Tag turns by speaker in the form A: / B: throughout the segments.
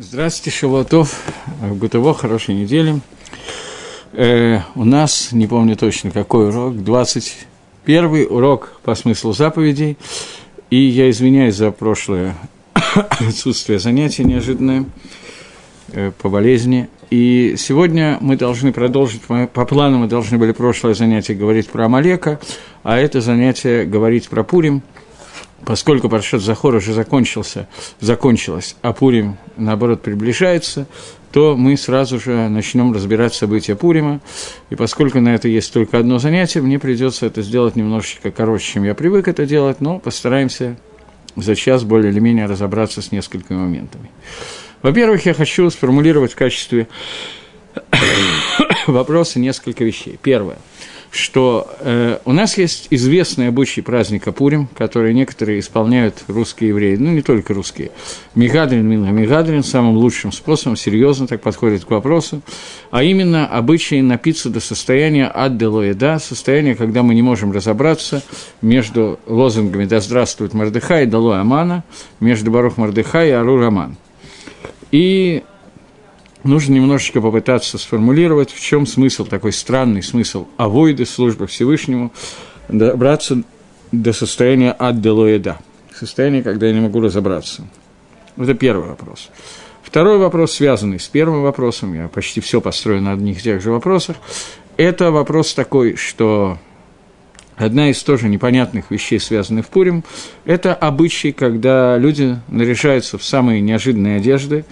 A: Здравствуйте, Шалотов, Гутово, хорошей недели. Э, у нас, не помню точно какой урок, 21 урок по смыслу заповедей. И я извиняюсь за прошлое отсутствие занятий неожиданное э, по болезни. И сегодня мы должны продолжить, по плану мы должны были прошлое занятие говорить про Амалека, а это занятие говорить про Пурим – поскольку Паршат Захор уже закончился, закончилось, а Пурим, наоборот, приближается, то мы сразу же начнем разбирать события Пурима. И поскольку на это есть только одно занятие, мне придется это сделать немножечко короче, чем я привык это делать, но постараемся за час более или менее разобраться с несколькими моментами. Во-первых, я хочу сформулировать в качестве вопроса несколько вещей. Первое – что э, у нас есть известный обычай праздника Пурим, который некоторые исполняют русские евреи, ну не только русские. Мигадрин, Минга Мигадрин самым лучшим способом, серьезно так подходит к вопросу, а именно обычай напиться до состояния адделоеда, состояния, когда мы не можем разобраться между лозунгами «Да здравствует Мордыхай» и «Дало Амана», между Барух Мордыхай и Арур Аман. И нужно немножечко попытаться сформулировать, в чем смысл, такой странный смысл авойды, службы Всевышнему, добраться до состояния адделоеда, состояния, когда я не могу разобраться. Это первый вопрос. Второй вопрос, связанный с первым вопросом, я почти все построю на одних и тех же вопросах, это вопрос такой, что Одна из тоже непонятных вещей, связанных в Пурим, это обычай, когда люди наряжаются в самые неожиданные одежды,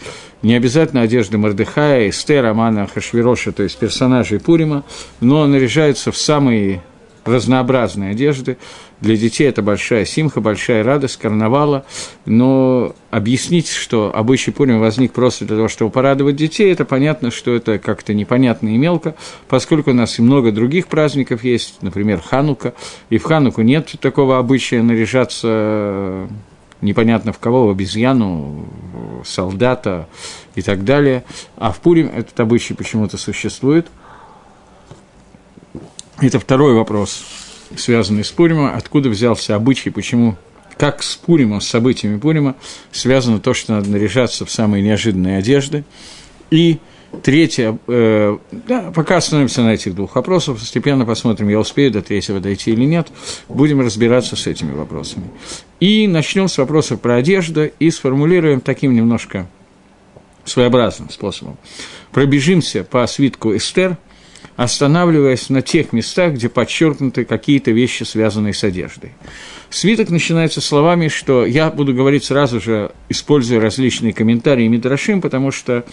A: не обязательно одежды Мордыхая, Эстер, Амана, Хашвироша, то есть персонажей Пурима, но наряжаются в самые разнообразные одежды. Для детей это большая симха, большая радость карнавала, но объяснить, что обычай Пурим возник просто для того, чтобы порадовать детей, это понятно, что это как-то непонятно и мелко, поскольку у нас и много других праздников есть, например, Ханука, и в Хануку нет такого обычая наряжаться непонятно в кого, в обезьяну, солдата и так далее. А в Пурим этот обычай почему-то существует – это второй вопрос, связанный с Пуримом. Откуда взялся обычай, почему, как с Пуримом, с событиями Пурима связано то, что надо наряжаться в самые неожиданные одежды. И третье, э, да, пока остановимся на этих двух вопросах, постепенно посмотрим, я успею до третьего дойти или нет, будем разбираться с этими вопросами. И начнем с вопросов про одежду и сформулируем таким немножко своеобразным способом. Пробежимся по свитку Эстер – останавливаясь на тех местах, где подчеркнуты какие-то вещи, связанные с одеждой. Свиток начинается словами, что я буду говорить сразу же, используя различные комментарии Мидрашим, потому что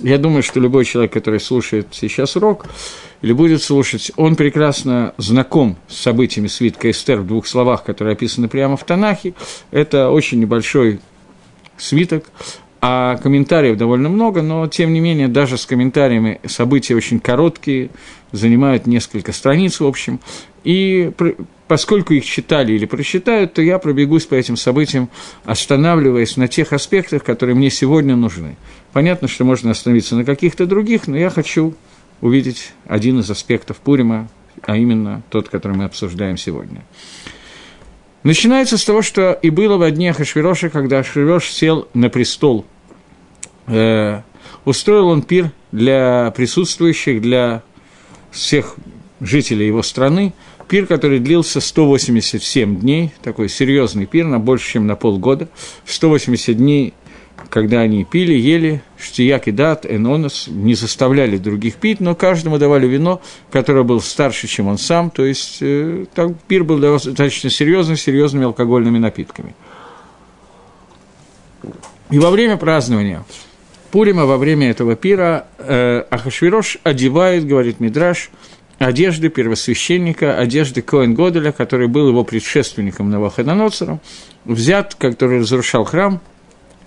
A: я думаю, что любой человек, который слушает сейчас урок или будет слушать, он прекрасно знаком с событиями свитка Эстер в двух словах, которые описаны прямо в Танахе. Это очень небольшой свиток, а комментариев довольно много, но, тем не менее, даже с комментариями события очень короткие, занимают несколько страниц, в общем, и поскольку их читали или прочитают, то я пробегусь по этим событиям, останавливаясь на тех аспектах, которые мне сегодня нужны. Понятно, что можно остановиться на каких-то других, но я хочу увидеть один из аспектов Пурима, а именно тот, который мы обсуждаем сегодня. Начинается с того, что и было в дне Хашвироша, когда Хашвирош сел на престол э, устроил он пир для присутствующих, для всех жителей его страны, пир, который длился 187 дней, такой серьезный пир, на больше, чем на полгода. 180 дней, когда они пили, ели, штияк и дат, энонос, не заставляли других пить, но каждому давали вино, которое был старше, чем он сам, то есть э, так, пир был достаточно серьезный, серьезными алкогольными напитками. И во время празднования Пурима во время этого пира э, Ахашвирош одевает, говорит Мидраш, одежды первосвященника, одежды Коэн Годеля, который был его предшественником Навуходоносором, взят, который разрушал храм,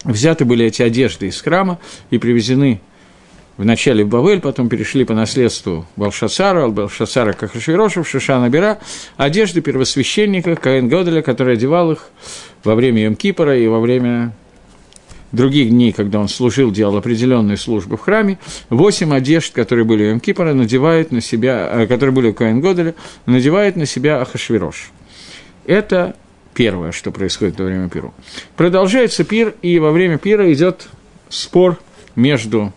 A: взяты были эти одежды из храма и привезены вначале в Бавель, потом перешли по наследству Балшацара, от Балшацара к Шишана Бера, одежды первосвященника Коэн Годеля, который одевал их во время Йом-Кипора и во время других дней, когда он служил, делал определенную службу в храме, восемь одежд, которые были у Эмкипора, надевает на себя, э, которые были у Коэн Годеля, надевает на себя Ахашвирош. Это первое, что происходит во время пиру. Продолжается пир, и во время пира идет спор между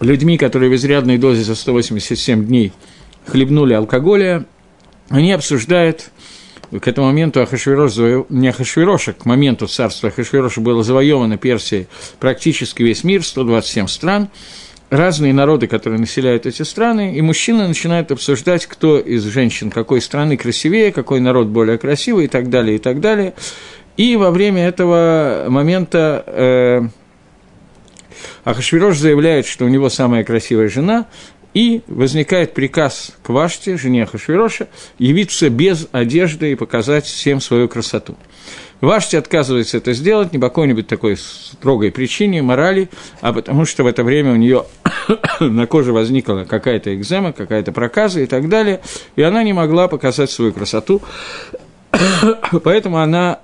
A: людьми, которые в изрядной дозе за 187 дней хлебнули алкоголя, они обсуждают к этому моменту Ахашвирош, не Ахашвироша, к моменту царства Ахашвироша было завоевано Персией практически весь мир, 127 стран, разные народы, которые населяют эти страны, и мужчины начинают обсуждать, кто из женщин какой страны красивее, какой народ более красивый и так далее, и так далее. И во время этого момента э, Ахашвирош заявляет, что у него самая красивая жена, и возникает приказ к Ваште, жене Ахашвироша, явиться без одежды и показать всем свою красоту. Вашти отказывается это сделать не по какой-нибудь такой строгой причине, морали, а потому что в это время у нее на коже возникла какая-то экзема, какая-то проказа и так далее, и она не могла показать свою красоту, поэтому она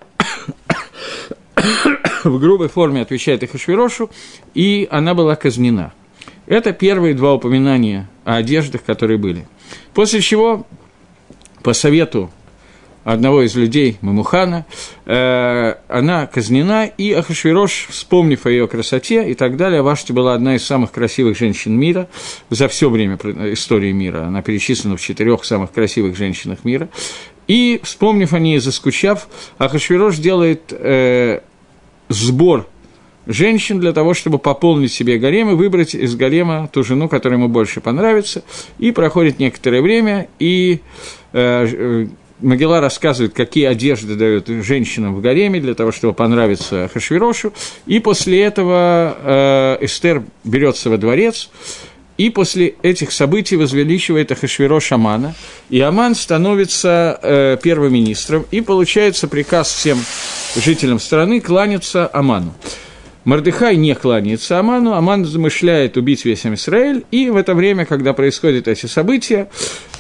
A: в грубой форме отвечает Ахашвирошу, и она была казнена. Это первые два упоминания о одеждах, которые были. После чего, по совету одного из людей, Мамухана, э, она казнена, и Ахашвирош, вспомнив о ее красоте и так далее, Вашти была одна из самых красивых женщин мира за все время истории мира. Она перечислена в четырех самых красивых женщинах мира. И, вспомнив о ней, заскучав, Ахашвирош делает э, сбор женщин для того, чтобы пополнить себе гарем и выбрать из гарема ту жену, которая ему больше понравится. И проходит некоторое время, и э, э Могила рассказывает, какие одежды дают женщинам в гареме для того, чтобы понравиться Хашвирошу. И после этого э, Эстер берется во дворец, и после этих событий возвеличивает Ахашвирош Амана, и Аман становится э, первым министром, и получается приказ всем жителям страны кланяться Аману. Мордыхай не кланяется Аману, Аман замышляет убить весь Израиль, и в это время, когда происходят эти события,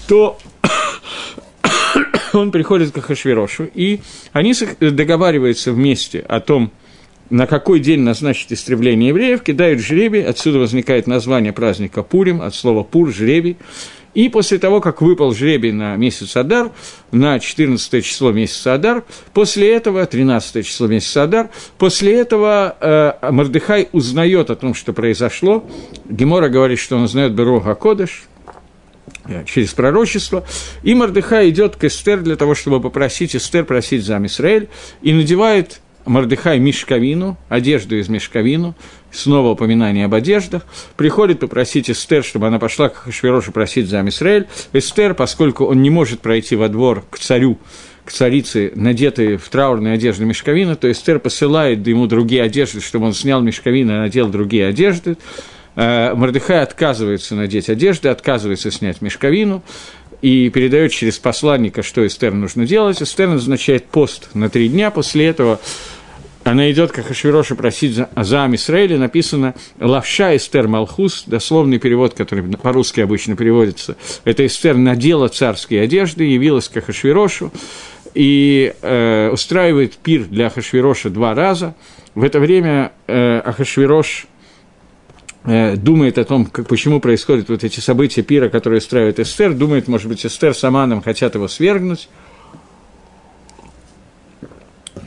A: то он приходит к Ахашвирошу, и они договариваются вместе о том, на какой день назначить истребление евреев, кидают жребий, отсюда возникает название праздника Пурим, от слова Пур, жребий, и после того, как выпал жребий на месяц Адар, на 14 число месяца Адар, после этого, 13 число месяца Адар, после этого э, Мордыхай узнает о том, что произошло. Гемора говорит, что он узнает Берога Кодыш, э, через пророчество, и Мордыхай идет к Эстер для того, чтобы попросить Эстер просить за Израиль, и надевает Мордыхай мешковину, одежду из мешковину, снова упоминание об одеждах, приходит попросить Эстер, чтобы она пошла к Хашвирошу просить за Амисраэль. Эстер, поскольку он не может пройти во двор к царю, к царице, надетые в траурные одежды мешковины, то Эстер посылает ему другие одежды, чтобы он снял мешковины и надел другие одежды. Э, Мордыхай отказывается надеть одежды, отказывается снять мешковину и передает через посланника, что Эстер нужно делать. Эстер назначает пост на три дня, после этого она идет как Хашвироша просить за, за Амисраэля, написано «Лавша Эстер Малхус», дословный перевод, который по-русски обычно переводится. Это Эстер надела царские одежды, явилась к Ахашвирошу и э, устраивает пир для Ахашвироша два раза. В это время э, Ахашвирош э, думает о том, как, почему происходят вот эти события пира, которые устраивает Эстер, думает, может быть, Эстер с Аманом хотят его свергнуть.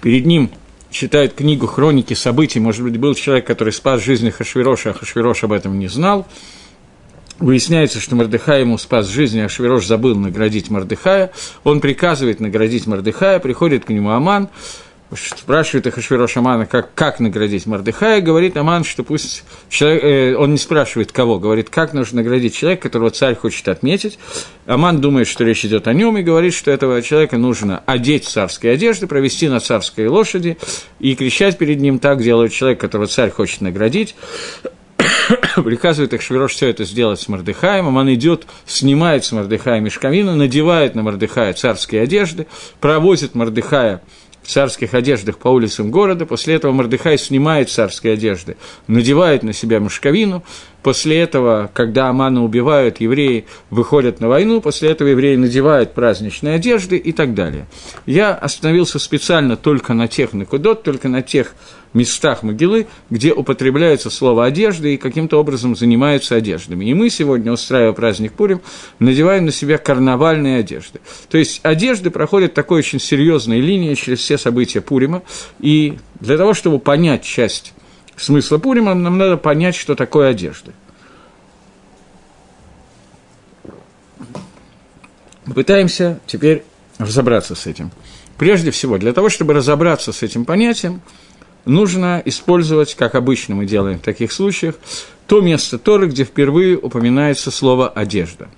A: Перед ним читает книгу «Хроники событий», может быть, был человек, который спас жизнь Хашвироша, а Хашвирош об этом не знал. Выясняется, что Мордыхай ему спас жизнь, а Хашвирош забыл наградить Мордыхая. Он приказывает наградить Мордыхая, приходит к нему Аман, спрашивает Ахашвирош Амана, как, как наградить Мордыхая, говорит Аман, что пусть человек, э, он не спрашивает кого, говорит, как нужно наградить человека, которого царь хочет отметить. Аман думает, что речь идет о нем, и говорит, что этого человека нужно одеть в царские одежды, провести на царской лошади и кричать перед ним, так делает человек, которого царь хочет наградить. приказывает Ахшвирош все это сделать с Мордыхаем, Аман идет, снимает с Мордыхая мешковину, надевает на Мордыхая царские одежды, провозит Мордыхая в царских одеждах по улицам города. После этого Мордыхай снимает царские одежды, надевает на себя мешковину, После этого, когда Амана убивают, евреи выходят на войну, после этого евреи надевают праздничные одежды и так далее. Я остановился специально только на тех накудот, только на тех местах могилы, где употребляется слово «одежда» и каким-то образом занимаются одеждами. И мы сегодня, устраивая праздник Пурим, надеваем на себя карнавальные одежды. То есть одежды проходят такой очень серьезной линией через все события Пурима, и для того, чтобы понять часть смысла Пурима, нам надо понять, что такое одежда. Пытаемся теперь разобраться с этим. Прежде всего, для того, чтобы разобраться с этим понятием, нужно использовать, как обычно мы делаем в таких случаях, то место Торы, где впервые упоминается слово «одежда».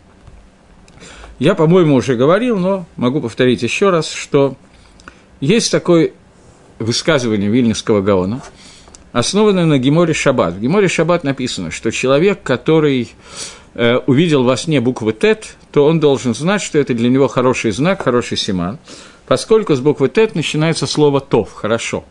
A: Я, по-моему, уже говорил, но могу повторить еще раз, что есть такое высказывание Вильнюсского Гаона – основанная на Геморе Шаббат. В Геморе Шаббат написано, что человек, который э, увидел во сне буквы Тет, то он должен знать, что это для него хороший знак, хороший симан, поскольку с буквы Тет начинается слово Тов, хорошо.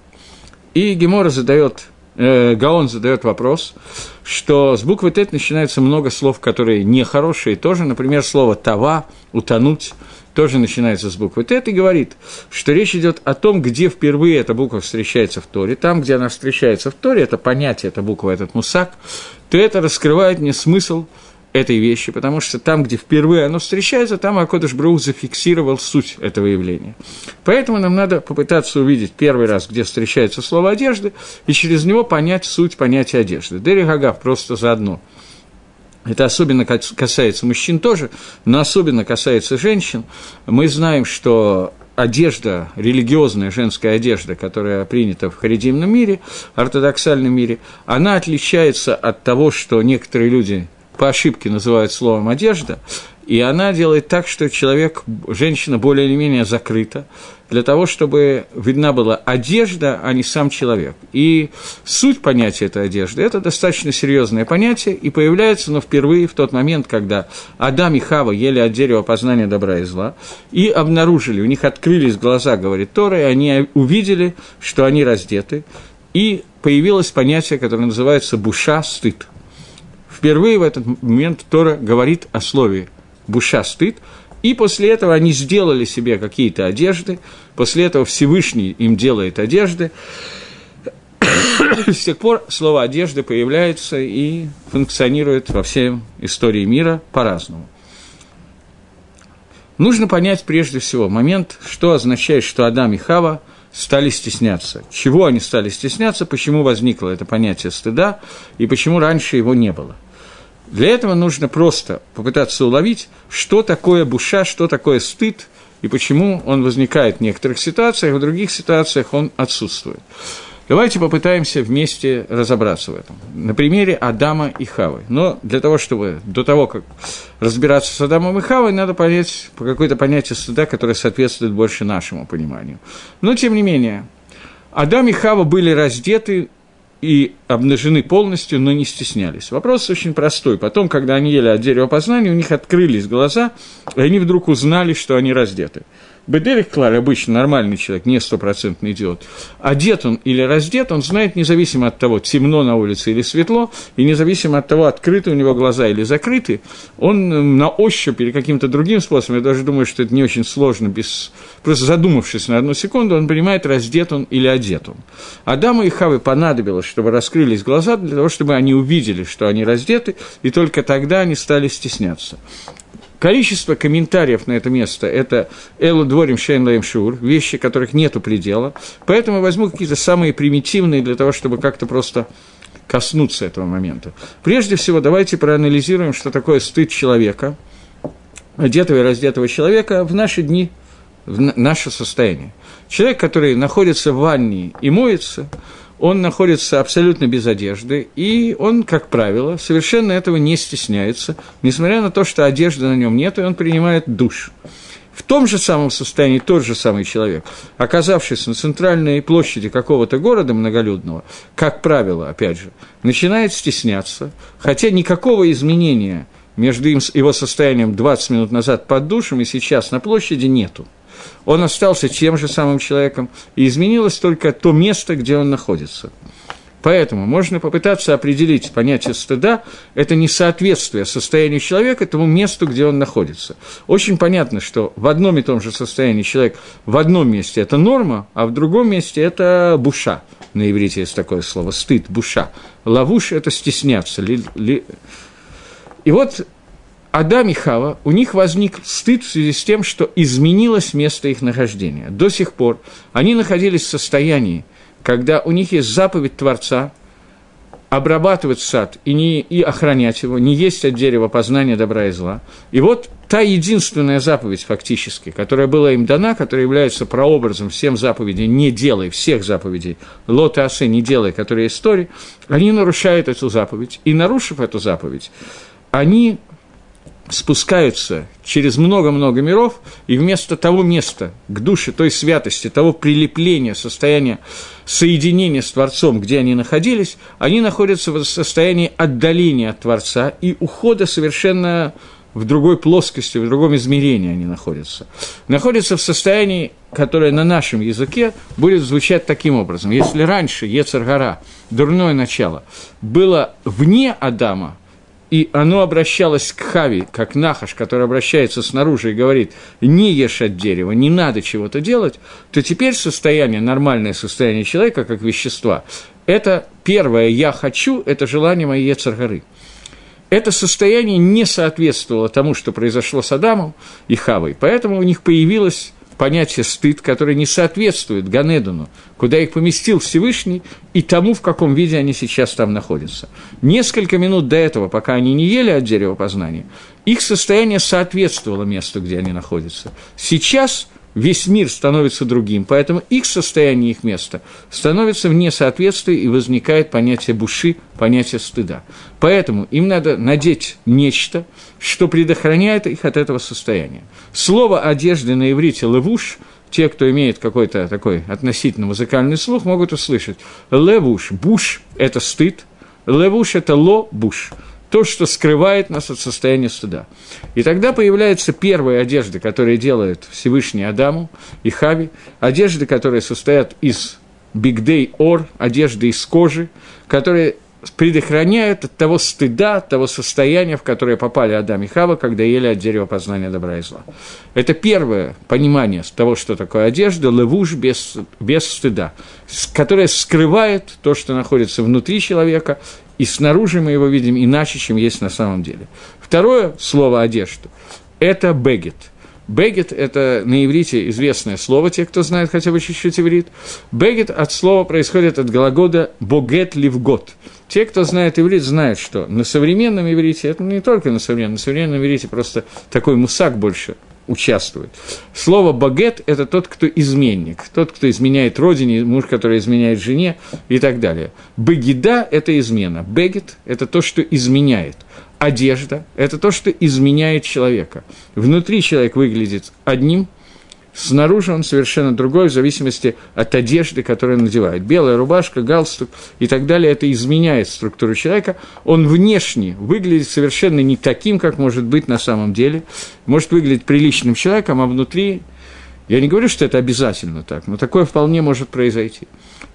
A: И Гемора задает, э, Гаон задает вопрос, что с буквы Тет начинается много слов, которые нехорошие тоже, например, слово «тава», «утонуть», тоже начинается с буквы Т, и говорит, что речь идет о том, где впервые эта буква встречается в Торе. Там, где она встречается в Торе, это понятие, эта буква, этот мусак, то это раскрывает мне смысл этой вещи, потому что там, где впервые оно встречается, там Акодыш Брух зафиксировал суть этого явления. Поэтому нам надо попытаться увидеть первый раз, где встречается слово «одежды», и через него понять суть понятия одежды. Дерри Гагав просто заодно – это особенно касается мужчин тоже, но особенно касается женщин. Мы знаем, что одежда, религиозная женская одежда, которая принята в харидимном мире, ортодоксальном мире, она отличается от того, что некоторые люди по ошибке называют словом одежда, и она делает так, что человек, женщина более или менее закрыта, для того, чтобы видна была одежда, а не сам человек. И суть понятия этой одежды – это достаточно серьезное понятие, и появляется оно впервые в тот момент, когда Адам и Хава ели от дерева познания добра и зла, и обнаружили, у них открылись глаза, говорит Тора, и они увидели, что они раздеты, и появилось понятие, которое называется «буша стыд». Впервые в этот момент Тора говорит о слове «буша стыд», и после этого они сделали себе какие-то одежды, после этого Всевышний им делает одежды. С тех пор слово «одежда» появляется и функционирует во всей истории мира по-разному. Нужно понять прежде всего момент, что означает, что Адам и Хава стали стесняться. Чего они стали стесняться, почему возникло это понятие стыда и почему раньше его не было – для этого нужно просто попытаться уловить, что такое буша, что такое стыд, и почему он возникает в некоторых ситуациях, в других ситуациях он отсутствует. Давайте попытаемся вместе разобраться в этом. На примере Адама и Хавы. Но для того, чтобы до того, как разбираться с Адамом и Хавой, надо понять по какое-то понятие стыда, которое соответствует больше нашему пониманию. Но, тем не менее, Адам и Хава были раздеты и обнажены полностью, но не стеснялись. Вопрос очень простой. Потом, когда они ели от дерева познания, у них открылись глаза, и они вдруг узнали, что они раздеты. Бедерик Клар, обычно нормальный человек, не стопроцентный идиот, одет он или раздет, он знает независимо от того, темно на улице или светло, и независимо от того, открыты у него глаза или закрыты, он на ощупь или каким-то другим способом, я даже думаю, что это не очень сложно, без, просто задумавшись на одну секунду, он понимает, раздет он или одет он. Адаму и Хаве понадобилось, чтобы раскрылись глаза, для того, чтобы они увидели, что они раздеты, и только тогда они стали стесняться. Количество комментариев на это место – это «Элу дворим шейн лаем шур», вещи, которых нету предела. Поэтому возьму какие-то самые примитивные для того, чтобы как-то просто коснуться этого момента. Прежде всего, давайте проанализируем, что такое стыд человека, одетого и раздетого человека в наши дни, в наше состояние. Человек, который находится в ванне и моется – он находится абсолютно без одежды, и он, как правило, совершенно этого не стесняется, несмотря на то, что одежды на нем нет, и он принимает душ. В том же самом состоянии тот же самый человек, оказавшись на центральной площади какого-то города многолюдного, как правило, опять же, начинает стесняться, хотя никакого изменения между его состоянием 20 минут назад под душем и сейчас на площади нету он остался тем же самым человеком, и изменилось только то место, где он находится. Поэтому можно попытаться определить понятие стыда – это несоответствие состоянию человека тому месту, где он находится. Очень понятно, что в одном и том же состоянии человек в одном месте – это норма, а в другом месте – это буша. На иврите есть такое слово – стыд, буша. Лавуш – это стесняться. Ли, ли... И вот Адам и Хава, у них возник стыд в связи с тем, что изменилось место их нахождения. До сих пор они находились в состоянии, когда у них есть заповедь Творца обрабатывать сад и, не, и охранять его, не есть от дерева познания добра и зла. И вот та единственная заповедь фактически, которая была им дана, которая является прообразом всем заповедей «не делай», всех заповедей «лота асе не делай», которые истории, они нарушают эту заповедь. И нарушив эту заповедь, они спускаются через много-много миров, и вместо того места, к душе той святости, того прилепления, состояния соединения с Творцом, где они находились, они находятся в состоянии отдаления от Творца и ухода совершенно в другой плоскости, в другом измерении они находятся. Находятся в состоянии, которое на нашем языке будет звучать таким образом. Если раньше Ецаргара, дурное начало, было вне Адама, и оно обращалось к Хави, как Нахаш, который обращается снаружи и говорит, не ешь от дерева, не надо чего-то делать, то теперь состояние, нормальное состояние человека, как вещества, это первое «я хочу», это желание моей Ецаргары. Это состояние не соответствовало тому, что произошло с Адамом и Хавой, поэтому у них появилось понятие стыд, которое не соответствует Ганедону, куда их поместил Всевышний, и тому, в каком виде они сейчас там находятся. Несколько минут до этого, пока они не ели от дерева познания, их состояние соответствовало месту, где они находятся. Сейчас весь мир становится другим, поэтому их состояние, их место становится в несоответствии, и возникает понятие буши, понятие стыда. Поэтому им надо надеть нечто, что предохраняет их от этого состояния. Слово одежды на иврите «левуш» те, кто имеет какой-то такой относительно музыкальный слух, могут услышать «левуш», «буш» – это стыд, «левуш» – это «ло-буш», то, что скрывает нас от состояния стыда. И тогда появляются первые одежды, которые делают Всевышний Адаму и Хави, одежды, которые состоят из бигдей ор, одежды из кожи, которые предохраняют от того стыда, от того состояния, в которое попали Адам и Хава, когда ели от дерева познания добра и зла. Это первое понимание того, что такое одежда, левуш без, без стыда, которая скрывает то, что находится внутри человека, и снаружи мы его видим иначе, чем есть на самом деле. Второе слово «одежда» – это «бегет». Бегет – это на иврите известное слово, те, кто знает хотя бы чуть-чуть иврит. Бегет от слова происходит от глагола «богет ливгот». Те, кто знает иврит, знают, что на современном иврите, это не только на современном, на современном иврите просто такой мусак больше участвует. Слово «багет» – это тот, кто изменник, тот, кто изменяет родине, муж, который изменяет жене и так далее. «Багида» – это измена, «бегет» – это то, что изменяет. Одежда – это то, что изменяет человека. Внутри человек выглядит одним – Снаружи он совершенно другой, в зависимости от одежды, которую он надевает. Белая рубашка, галстук и так далее, это изменяет структуру человека. Он внешне выглядит совершенно не таким, как может быть на самом деле. Может выглядеть приличным человеком, а внутри... Я не говорю, что это обязательно так, но такое вполне может произойти.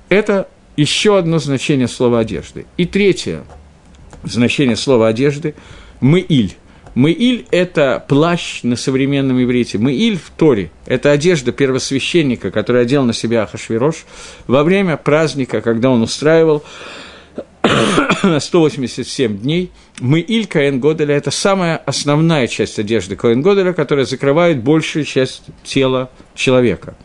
A: Это еще одно значение слова «одежды». И третье значение слова «одежды» – «мы-иль». Мыиль – это плащ на современном иврите. Мыиль в Торе – это одежда первосвященника, который одел на себя Ахашвирош во время праздника, когда он устраивал 187 дней. Мыиль Каэн Годеля – это самая основная часть одежды Каэн Годеля, которая закрывает большую часть тела человека.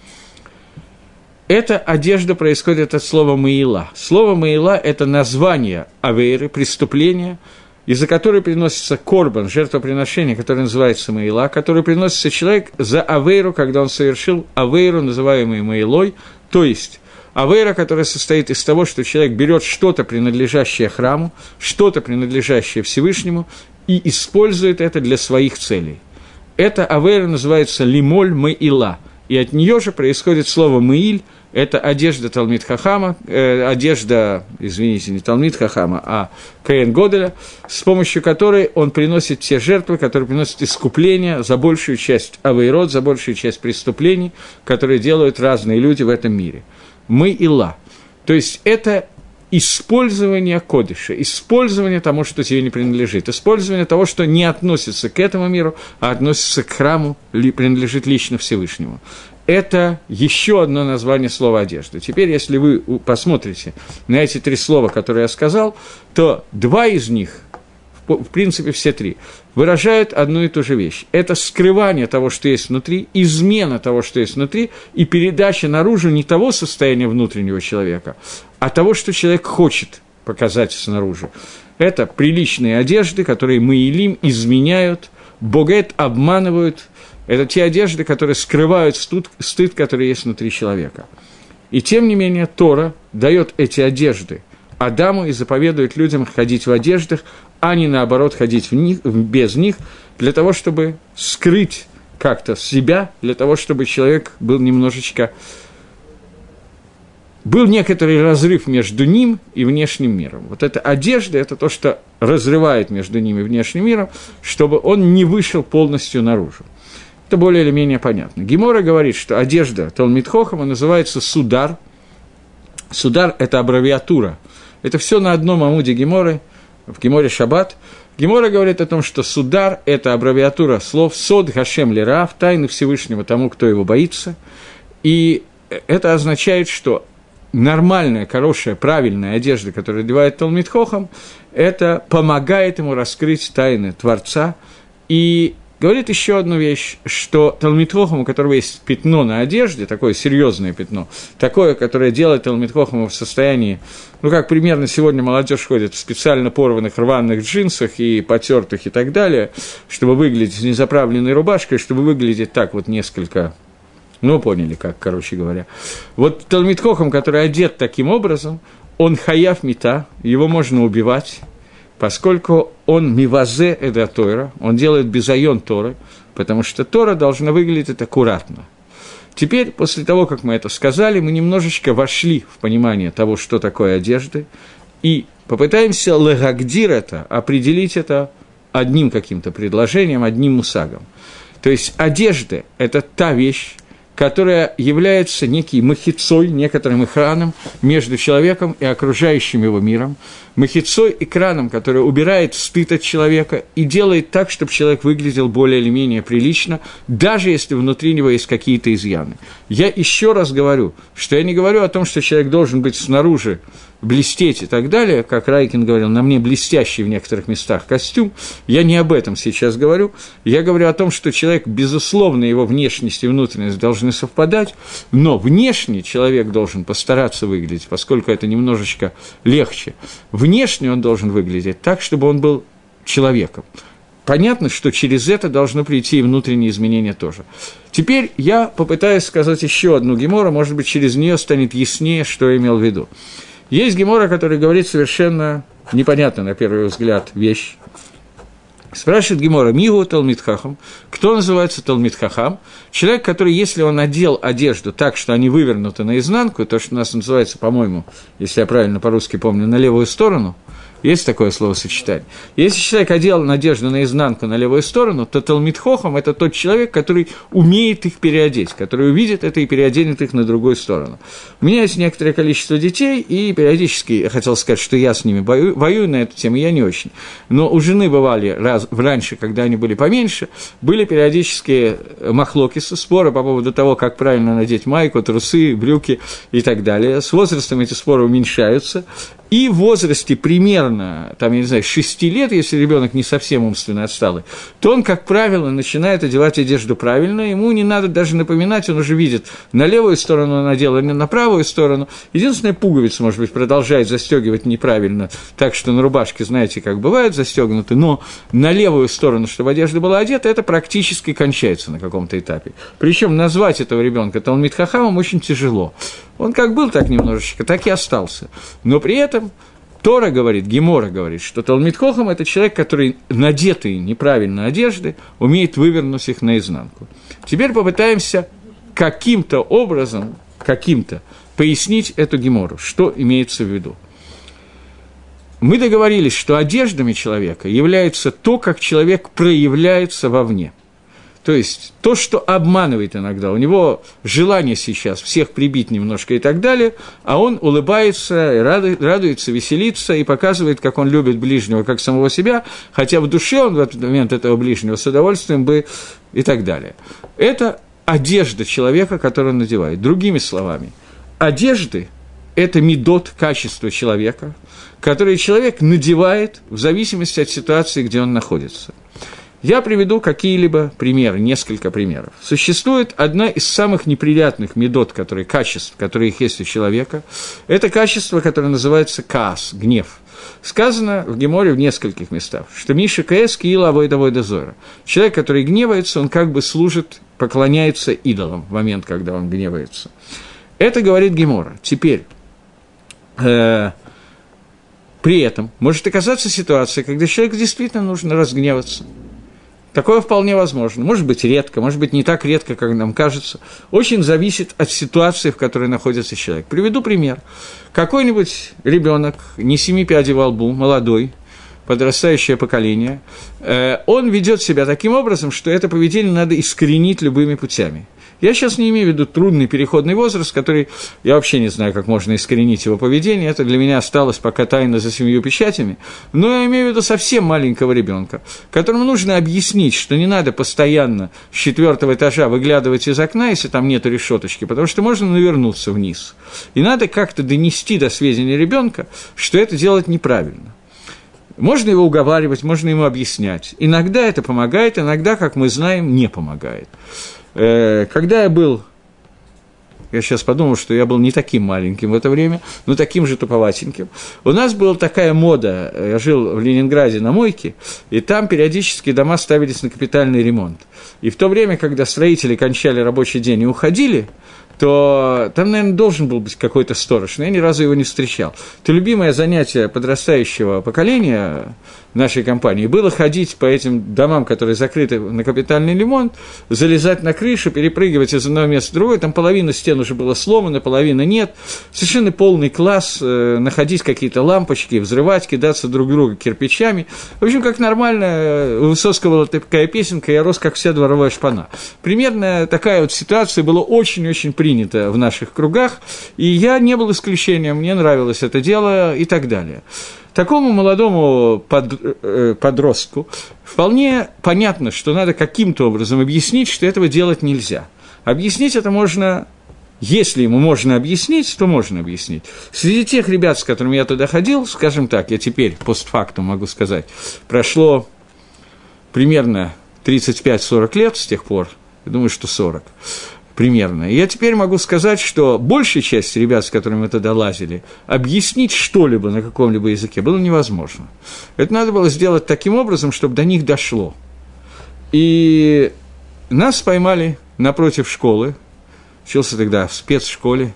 A: Эта одежда происходит от слова «маила». Слово «маила» – это название авейры, преступления – из-за которой приносится корбан, жертвоприношение, которое называется Маила, который приносится человек за Авейру, когда он совершил Авейру, называемый Маилой, то есть Авейра, которая состоит из того, что человек берет что-то, принадлежащее храму, что-то, принадлежащее Всевышнему, и использует это для своих целей. Эта Авейра называется Лимоль Маила, и от нее же происходит слово Маиль, это одежда Талмит Хахама, э, одежда, извините, не Талмит Хахама, а Каэн Годеля, с помощью которой он приносит те жертвы, которые приносят искупление за большую часть авейрод, за большую часть преступлений, которые делают разные люди в этом мире. Мы и ла. То есть это использование кодыша, использование того, что тебе не принадлежит, использование того, что не относится к этому миру, а относится к храму, принадлежит лично Всевышнему. Это еще одно название слова «одежда». Теперь, если вы посмотрите на эти три слова, которые я сказал, то два из них – в принципе, все три, выражают одну и ту же вещь. Это скрывание того, что есть внутри, измена того, что есть внутри, и передача наружу не того состояния внутреннего человека, а того, что человек хочет показать снаружи. Это приличные одежды, которые мы илим, изменяют, богет обманывают. Это те одежды, которые скрывают стыд, стыд, который есть внутри человека. И тем не менее Тора дает эти одежды Адаму и заповедует людям ходить в одеждах, а не наоборот ходить в них, без них, для того, чтобы скрыть как-то себя, для того, чтобы человек был немножечко... Был некоторый разрыв между ним и внешним миром. Вот эта одежда – это то, что разрывает между ним и внешним миром, чтобы он не вышел полностью наружу. Это более или менее понятно. Гемора говорит, что одежда Талмитхохама называется судар. Судар – это аббревиатура. Это все на одном амуде Геморы – в Геморе Шаббат, Гемора говорит о том, что судар – это аббревиатура слов «сод Гашем Лерав», тайны Всевышнего тому, кто его боится. И это означает, что нормальная, хорошая, правильная одежда, которую одевает Талмит Хохам, это помогает ему раскрыть тайны Творца. И Говорит еще одну вещь, что Талмитхохам, у которого есть пятно на одежде, такое серьезное пятно, такое, которое делает Талмитхохама в состоянии, ну, как примерно сегодня молодежь ходит в специально порванных рваных джинсах и потертых и так далее, чтобы выглядеть с незаправленной рубашкой, чтобы выглядеть так вот несколько ну, поняли как, короче говоря. Вот Талмитхохам, который одет таким образом, он хаяв мета, его можно убивать, поскольку он мивазе эда Тора, он делает безайон Торы, потому что Тора должна выглядеть аккуратно. Теперь, после того, как мы это сказали, мы немножечко вошли в понимание того, что такое одежда, и попытаемся легагдир это, определить это одним каким-то предложением, одним мусагом. То есть одежда – это та вещь, которая является некий махицой, некоторым экраном между человеком и окружающим его миром, махицой экраном, который убирает стыд от человека и делает так, чтобы человек выглядел более или менее прилично, даже если внутри него есть какие-то изъяны. Я еще раз говорю, что я не говорю о том, что человек должен быть снаружи блестеть и так далее, как Райкин говорил, на мне блестящий в некоторых местах костюм, я не об этом сейчас говорю, я говорю о том, что человек, безусловно, его внешность и внутренность должны совпадать, но внешний человек должен постараться выглядеть, поскольку это немножечко легче, внешне он должен выглядеть так, чтобы он был человеком. Понятно, что через это должно прийти и внутренние изменения тоже. Теперь я попытаюсь сказать еще одну гемору, может быть, через нее станет яснее, что я имел в виду. Есть гемора, который говорит совершенно непонятно на первый взгляд вещь. Спрашивает Гемора, Мигу Талмитхахам, кто называется Талмитхахам? Человек, который, если он одел одежду так, что они вывернуты наизнанку, то, что у нас называется, по-моему, если я правильно по-русски помню, на левую сторону – есть такое словосочетание. Если человек одел надежду наизнанку на левую сторону, то Талмитхохам – это тот человек, который умеет их переодеть, который увидит это и переоденет их на другую сторону. У меня есть некоторое количество детей, и периодически, я хотел сказать, что я с ними бою, воюю на эту тему, я не очень. Но у жены бывали раз, раньше, когда они были поменьше, были периодические махлокисы, споры по поводу того, как правильно надеть майку, трусы, брюки и так далее. С возрастом эти споры уменьшаются, и в возрасте примерно, там, я не знаю, 6 лет, если ребенок не совсем умственно отсталый, то он, как правило, начинает одевать одежду правильно, ему не надо даже напоминать, он уже видит, на левую сторону он надел, не на правую сторону. Единственная пуговица, может быть, продолжает застегивать неправильно, так что на рубашке, знаете, как бывает застегнуты, но на левую сторону, чтобы одежда была одета, это практически кончается на каком-то этапе. Причем назвать этого ребенка Талмит Хахамом очень тяжело. Он как был так немножечко, так и остался. Но при этом Тора говорит, Гемора говорит, что Талмит Хохам – это человек, который надетый неправильно одежды, умеет вывернуть их наизнанку. Теперь попытаемся каким-то образом, каким-то, пояснить эту Гемору, что имеется в виду. Мы договорились, что одеждами человека является то, как человек проявляется вовне. То есть то, что обманывает иногда. У него желание сейчас всех прибить немножко и так далее, а он улыбается, радуется, веселится и показывает, как он любит ближнего, как самого себя, хотя в душе он в этот момент этого ближнего с удовольствием бы и так далее. Это одежда человека, которую он надевает. Другими словами, одежды – это медот качества человека, который человек надевает в зависимости от ситуации, где он находится. Я приведу какие-либо примеры, несколько примеров. Существует одна из самых неприятных медот, которые, качеств, которые есть у человека. Это качество, которое называется каас, гнев. Сказано в Геморе в нескольких местах, что Миша Каэс Киила Авойдовой Дозора. Человек, который гневается, он как бы служит, поклоняется идолам в момент, когда он гневается. Это говорит Гемора. Теперь, э, при этом может оказаться ситуация, когда человеку действительно нужно разгневаться – Такое вполне возможно. Может быть, редко, может быть, не так редко, как нам кажется. Очень зависит от ситуации, в которой находится человек. Приведу пример. Какой-нибудь ребенок, не семи пядей во лбу, молодой, подрастающее поколение, э, он ведет себя таким образом, что это поведение надо искоренить любыми путями – я сейчас не имею в виду трудный переходный возраст, который я вообще не знаю, как можно искоренить его поведение. Это для меня осталось пока тайно за семью печатями. Но я имею в виду совсем маленького ребенка, которому нужно объяснить, что не надо постоянно с четвертого этажа выглядывать из окна, если там нет решеточки, потому что можно навернуться вниз. И надо как-то донести до сведения ребенка, что это делать неправильно. Можно его уговаривать, можно ему объяснять. Иногда это помогает, иногда, как мы знаем, не помогает. Э, когда я был, я сейчас подумал, что я был не таким маленьким в это время, но таким же туповатеньким, у нас была такая мода, я жил в Ленинграде на мойке, и там периодически дома ставились на капитальный ремонт. И в то время, когда строители кончали рабочий день и уходили, то там, наверное, должен был быть какой-то сторож, но я ни разу его не встречал. То любимое занятие подрастающего поколения нашей компании было ходить по этим домам, которые закрыты на капитальный ремонт, залезать на крышу, перепрыгивать из одного места в другое, там половина стен уже была сломана, половина нет, совершенно полный класс, э, находить какие-то лампочки, взрывать, кидаться друг друга кирпичами. В общем, как нормально, э, у Высоцкого была такая песенка «Я рос, как вся дворовая шпана». Примерно такая вот ситуация была очень-очень принята в наших кругах, и я не был исключением, мне нравилось это дело и так далее. Такому молодому под, э, подростку вполне понятно, что надо каким-то образом объяснить, что этого делать нельзя. Объяснить это можно если ему можно объяснить, то можно объяснить. Среди тех ребят, с которыми я туда ходил, скажем так, я теперь постфактум могу сказать, прошло примерно 35-40 лет с тех пор, я думаю, что 40 примерно. И я теперь могу сказать, что большая часть ребят, с которыми мы тогда лазили, объяснить что-либо на каком-либо языке было невозможно. Это надо было сделать таким образом, чтобы до них дошло. И нас поймали напротив школы, учился тогда в спецшколе,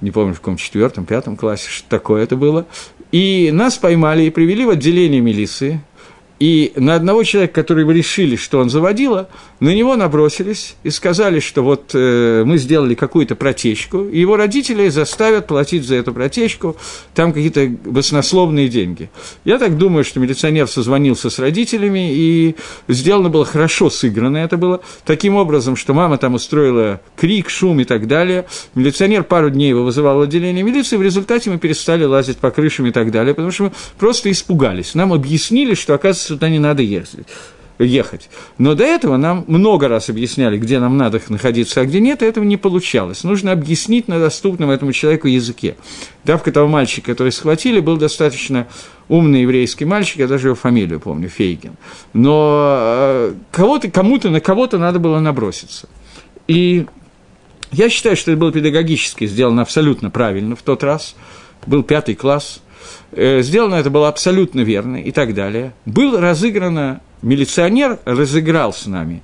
A: не помню, в каком четвертом, пятом классе, что такое это было. И нас поймали и привели в отделение милиции, и на одного человека, который вы решили, что он заводила, на него набросились и сказали, что вот э, мы сделали какую-то протечку, и его родители заставят платить за эту протечку там какие-то баснословные деньги. Я так думаю, что милиционер созвонился с родителями, и сделано было хорошо сыграно это было, таким образом, что мама там устроила крик, шум и так далее. Милиционер пару дней его вызывал в отделение милиции, в результате мы перестали лазить по крышам и так далее, потому что мы просто испугались. Нам объяснили, что, оказывается, сюда не надо ехать ехать. Но до этого нам много раз объясняли, где нам надо находиться, а где нет, и этого не получалось. Нужно объяснить на доступном этому человеку языке. Давка того мальчика, который схватили, был достаточно умный еврейский мальчик, я даже его фамилию помню, Фейгин. Но э, кого-то, кому-то, на кого-то надо было наброситься. И я считаю, что это было педагогически сделано абсолютно правильно в тот раз. Был пятый класс – сделано это было абсолютно верно и так далее. Был разыграно, милиционер разыграл с нами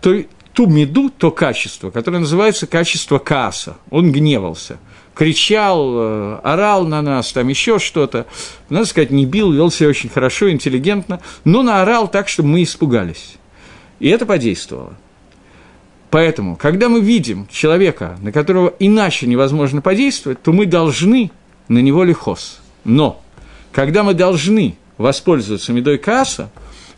A: то, ту меду, то качество, которое называется качество касса. Он гневался, кричал, э, орал на нас, там еще что-то. Надо сказать, не бил, вел себя очень хорошо, интеллигентно, но наорал так, чтобы мы испугались. И это подействовало. Поэтому, когда мы видим человека, на которого иначе невозможно подействовать, то мы должны на него лихос – но, когда мы должны воспользоваться медой касса,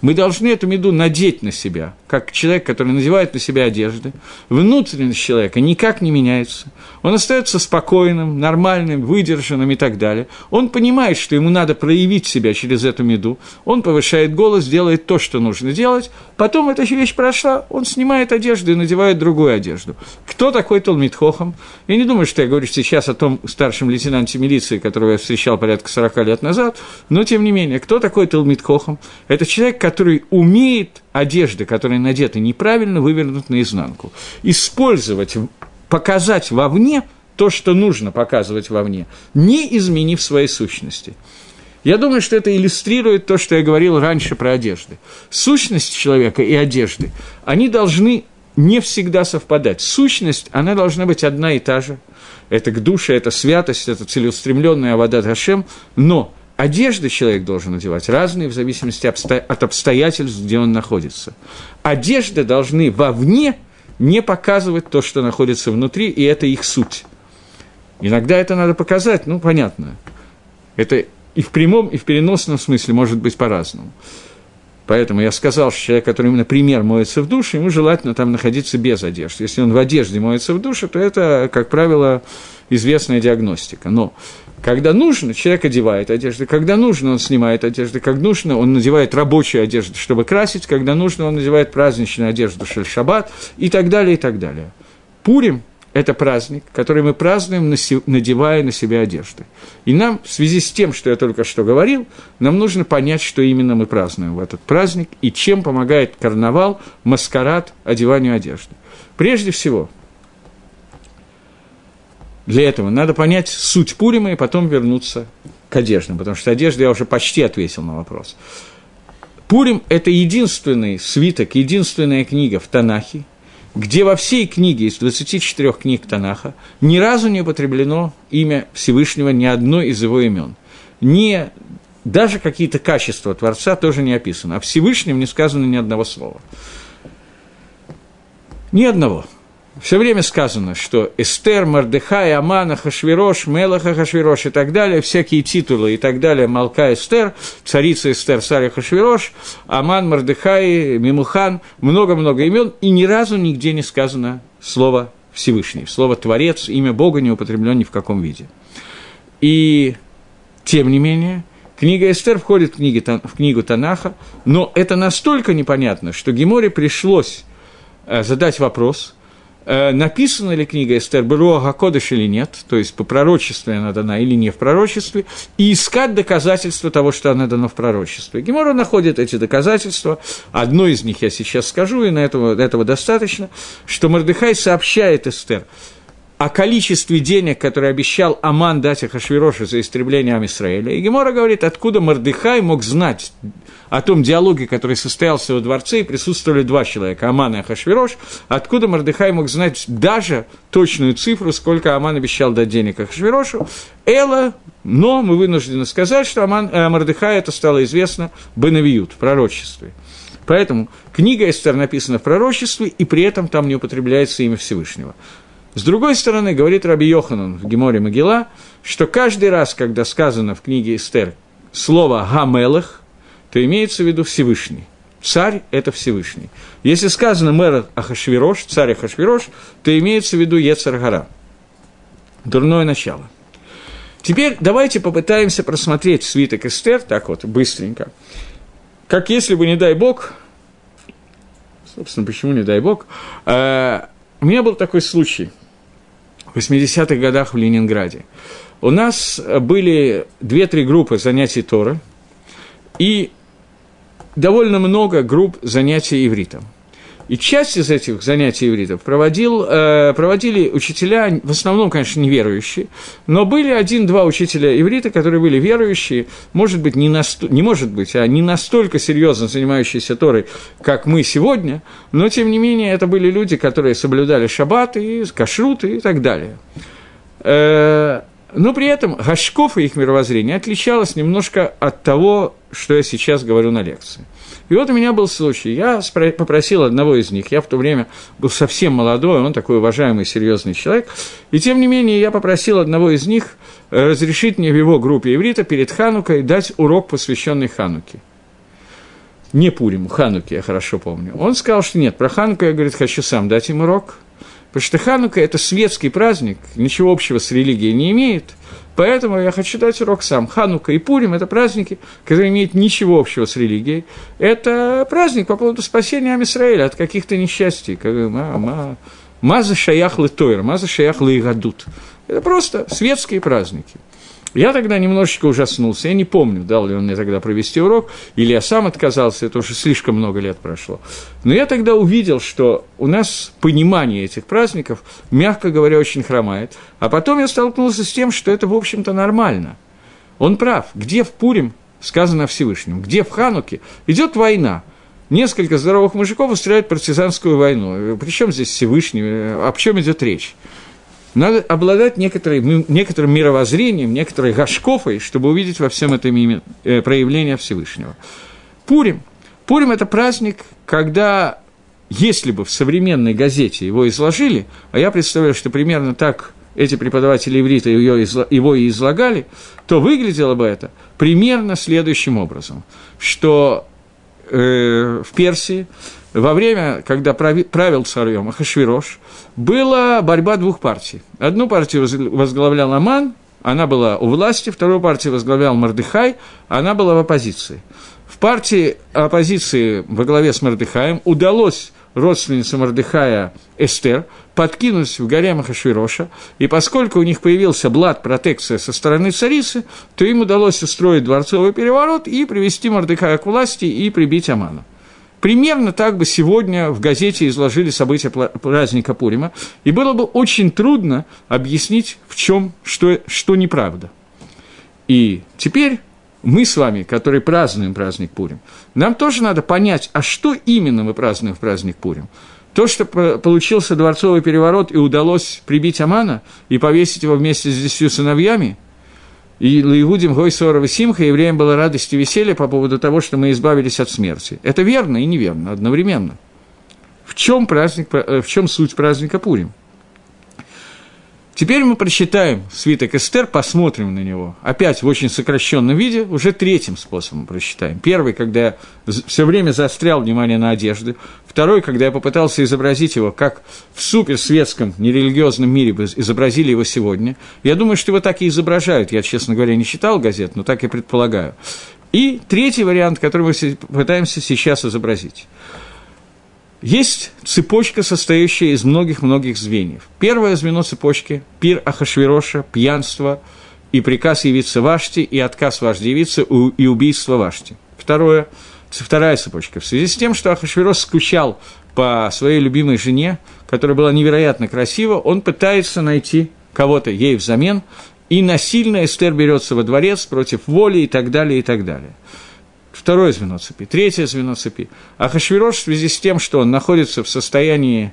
A: Мы должны эту меду надеть на себя, как человек, который надевает на себя одежды. Внутренность человека никак не меняется. Он остается спокойным, нормальным, выдержанным и так далее. Он понимает, что ему надо проявить себя через эту меду. Он повышает голос, делает то, что нужно делать. Потом эта вещь прошла, он снимает одежду и надевает другую одежду. Кто такой Талмит Хохам? Я не думаю, что я говорю сейчас о том старшем лейтенанте милиции, которого я встречал порядка 40 лет назад, но тем не менее, кто такой Талмит Хохам? Это человек, который умеет одежды, которые надеты неправильно, вывернуть наизнанку. Использовать, показать вовне то, что нужно показывать вовне, не изменив своей сущности. Я думаю, что это иллюстрирует то, что я говорил раньше про одежды. Сущность человека и одежды, они должны не всегда совпадать. Сущность, она должна быть одна и та же. Это к душе, это святость, это целеустремленная вода Хашем, но одежды человек должен надевать разные в зависимости от обстоятельств, где он находится. Одежды должны вовне не показывать то, что находится внутри, и это их суть. Иногда это надо показать, ну, понятно. Это и в прямом, и в переносном смысле может быть по-разному. Поэтому я сказал, что человек, который, например, моется в душе, ему желательно там находиться без одежды. Если он в одежде моется в душе, то это, как правило, известная диагностика. Но когда нужно, человек одевает одежду, когда нужно, он снимает одежду, как нужно, он надевает рабочую одежду, чтобы красить, когда нужно, он надевает праздничную одежду, шельшабат и так далее, и так далее. Пурим это праздник, который мы празднуем, надевая на себя одежды. И нам, в связи с тем, что я только что говорил, нам нужно понять, что именно мы празднуем в этот праздник и чем помогает карнавал, маскарад, одеванию одежды. Прежде всего, для этого надо понять суть Пурима и потом вернуться к одеждам, потому что одежда я уже почти ответил на вопрос. Пурим – это единственный свиток, единственная книга в Танахе, где во всей книге из 24 книг Танаха ни разу не употреблено имя Всевышнего, ни одно из его имен. Не, даже какие-то качества Творца тоже не описаны. О Всевышнем не сказано ни одного слова. Ни одного. Все время сказано, что Эстер, Мардыхай, Амана, Хашвирош, Мелаха Хашвирош и так далее, всякие титулы и так далее, Малка Эстер, царица Эстер, царь Хашвирош, Аман, Мардыхай, Мимухан, много-много имен, и ни разу нигде не сказано слово Всевышний, слово Творец, имя Бога не употреблено ни в каком виде. И, тем не менее, Книга Эстер входит в, книги, в книгу Танаха, но это настолько непонятно, что Геморе пришлось э, задать вопрос – написана ли книга Эстер Беруа Гакодыш или нет, то есть по пророчеству она дана или не в пророчестве, и искать доказательства того, что она дана в пророчестве. Гемора находит эти доказательства, одно из них я сейчас скажу, и на этого, этого достаточно, что Мордыхай сообщает Эстер – о количестве денег, которые обещал Аман дать Ахашвирошу за истребление Амисраэля. И Гемора говорит, откуда Мордыхай мог знать о том диалоге, который состоялся во дворце, и присутствовали два человека, Аман и Ахашвирош, откуда Мордыхай мог знать даже точную цифру, сколько Аман обещал дать денег Ахашвирошу. Эла, но мы вынуждены сказать, что Аман, э, Мордыхай это стало известно Бенавиют, в пророчестве. Поэтому книга Эстер написана в пророчестве, и при этом там не употребляется имя Всевышнего. С другой стороны, говорит Раби Йоханан в Геморе Могила, что каждый раз, когда сказано в книге Эстер слово «гамелах», то имеется в виду Всевышний. Царь – это Всевышний. Если сказано мэр Ахашвирош, царь Ахашвирош, то имеется в виду Ецаргара. Дурное начало. Теперь давайте попытаемся просмотреть свиток Эстер, так вот, быстренько. Как если бы, не дай бог, собственно, почему не дай бог, э, у меня был такой случай – в 80-х годах в Ленинграде. У нас были две-три группы занятий Тора и довольно много групп занятий ивритом. И часть из этих занятий ивритов проводил, э, проводили учителя, в основном, конечно, неверующие, но были один-два учителя иврита, которые были верующие, может быть, не, наст... не может быть, а не настолько серьезно занимающиеся Торой, как мы сегодня, но, тем не менее, это были люди, которые соблюдали шаббаты, кашруты и так далее. Э, но при этом Гашков и их мировоззрение отличалось немножко от того, что я сейчас говорю на лекции. И вот у меня был случай. Я попросил одного из них, я в то время был совсем молодой, он такой уважаемый, серьезный человек, и тем не менее я попросил одного из них э, разрешить мне в его группе иврита перед Ханукой дать урок, посвященный Хануке. не Пурим, Хануки, я хорошо помню. Он сказал, что нет, про Хануку я, говорит, хочу сам дать им урок, потому что Ханука – это светский праздник, ничего общего с религией не имеет, поэтому я хочу дать урок сам. Ханука и Пурим – это праздники, которые имеют ничего общего с религией. Это праздник по поводу спасения Амисраэля от каких-то несчастий. Маза шаях лы маза шаях лы Это просто светские праздники – я тогда немножечко ужаснулся, я не помню, дал ли он мне тогда провести урок, или я сам отказался, это уже слишком много лет прошло. Но я тогда увидел, что у нас понимание этих праздников, мягко говоря, очень хромает. А потом я столкнулся с тем, что это, в общем-то, нормально. Он прав. Где в Пурим сказано Всевышнем? Где в Хануке идет война? Несколько здоровых мужиков устраивают партизанскую войну. Причем здесь Всевышний? О чем идет речь? Надо обладать некоторым, некоторым мировоззрением, некоторой гашкофой, чтобы увидеть во всем этом э, проявление Всевышнего. Пурим. Пурим – это праздник, когда, если бы в современной газете его изложили, а я представляю, что примерно так эти преподаватели иврита его и излагали, то выглядело бы это примерно следующим образом, что э, в Персии во время, когда правил царем Ахашвирош, была борьба двух партий. Одну партию возглавлял Аман, она была у власти, вторую партию возглавлял Мордыхай, она была в оппозиции. В партии оппозиции во главе с Мордыхаем удалось родственнице Мордыхая Эстер подкинуть в горе Махашвироша, и поскольку у них появился блат протекция со стороны царицы, то им удалось устроить дворцовый переворот и привести Мордыхая к власти и прибить Амана. Примерно так бы сегодня в газете изложили события праздника Пурима, и было бы очень трудно объяснить, в чем, что, что неправда. И теперь мы с вами, которые празднуем праздник Пурим, нам тоже надо понять, а что именно мы празднуем в праздник Пурим. То, что получился дворцовый переворот и удалось прибить Амана и повесить его вместе с десятью сыновьями – и Лаигудим Гойсорова Симха евреям была радость и веселье по поводу того, что мы избавились от смерти. Это верно и неверно одновременно. В чем, праздник, э, в чем суть праздника Пурим? Теперь мы прочитаем свиток Эстер, посмотрим на него. Опять в очень сокращенном виде, уже третьим способом прочитаем. Первый, когда я все время заострял внимание на одежды. Второй, когда я попытался изобразить его, как в суперсветском нерелигиозном мире бы изобразили его сегодня. Я думаю, что его так и изображают. Я, честно говоря, не читал газет, но так и предполагаю. И третий вариант, который мы пытаемся сейчас изобразить – есть цепочка, состоящая из многих-многих звеньев. Первое звено цепочки – пир Ахашвироша, пьянство и приказ явиться Вашти, и отказ Вашти явиться, и убийство Вашти. Второе – вторая цепочка. В связи с тем, что Ахашвирош скучал по своей любимой жене, которая была невероятно красива, он пытается найти кого-то ей взамен, и насильно Эстер берется во дворец против воли и так далее, и так далее второе звено цепи, третье звено цепи. А Хашвирош в связи с тем, что он находится в состоянии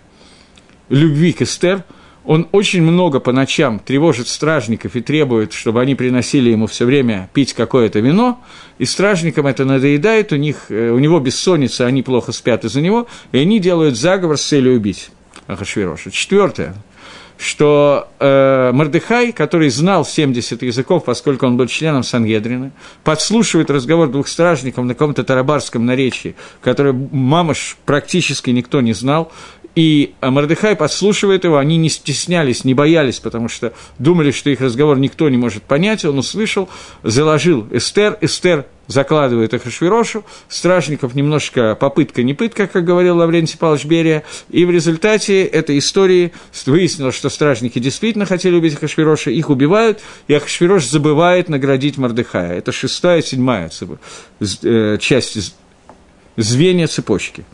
A: любви к Эстер, он очень много по ночам тревожит стражников и требует, чтобы они приносили ему все время пить какое-то вино, и стражникам это надоедает, у, них, э, у него бессонница, они плохо спят из-за него, и они делают заговор с целью убить Ахашвироша. Четвертое что э, Мордыхай, который знал 70 языков, поскольку он был членом Сангедрина, подслушивает разговор двух стражников на каком-то тарабарском наречии, который мамаш практически никто не знал, и Мордыхай подслушивает его, они не стеснялись, не боялись, потому что думали, что их разговор никто не может понять, он услышал, заложил Эстер, Эстер закладывает их Ашвирошу, стражников немножко попытка не пытка, как говорил Лаврентий Павлович Берия, и в результате этой истории выяснилось, что стражники действительно хотели убить Ахашвироша, их убивают, и Ахашвирош забывает наградить Мордыхая. Это шестая, седьмая э, часть звенья цепочки.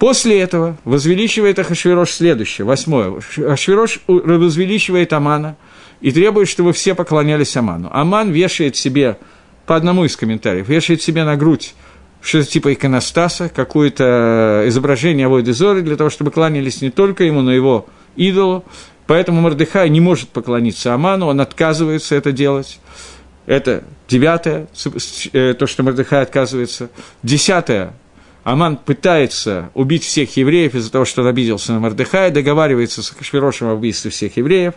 A: После этого возвеличивает Ахашвирош следующее, восьмое. Ахашвирош возвеличивает Амана и требует, чтобы все поклонялись Аману. Аман вешает себе по одному из комментариев, вешает себе на грудь что-то типа иконостаса, какое-то изображение Авойды Зоры, для того, чтобы кланялись не только ему, но и его идолу. Поэтому Мордыхай не может поклониться Аману, он отказывается это делать. Это девятое, э, то, что Мордыхай отказывается. Десятое, Аман пытается убить всех евреев из-за того, что он обиделся на Мордыхая, договаривается с Кашвирошем о убийстве всех евреев.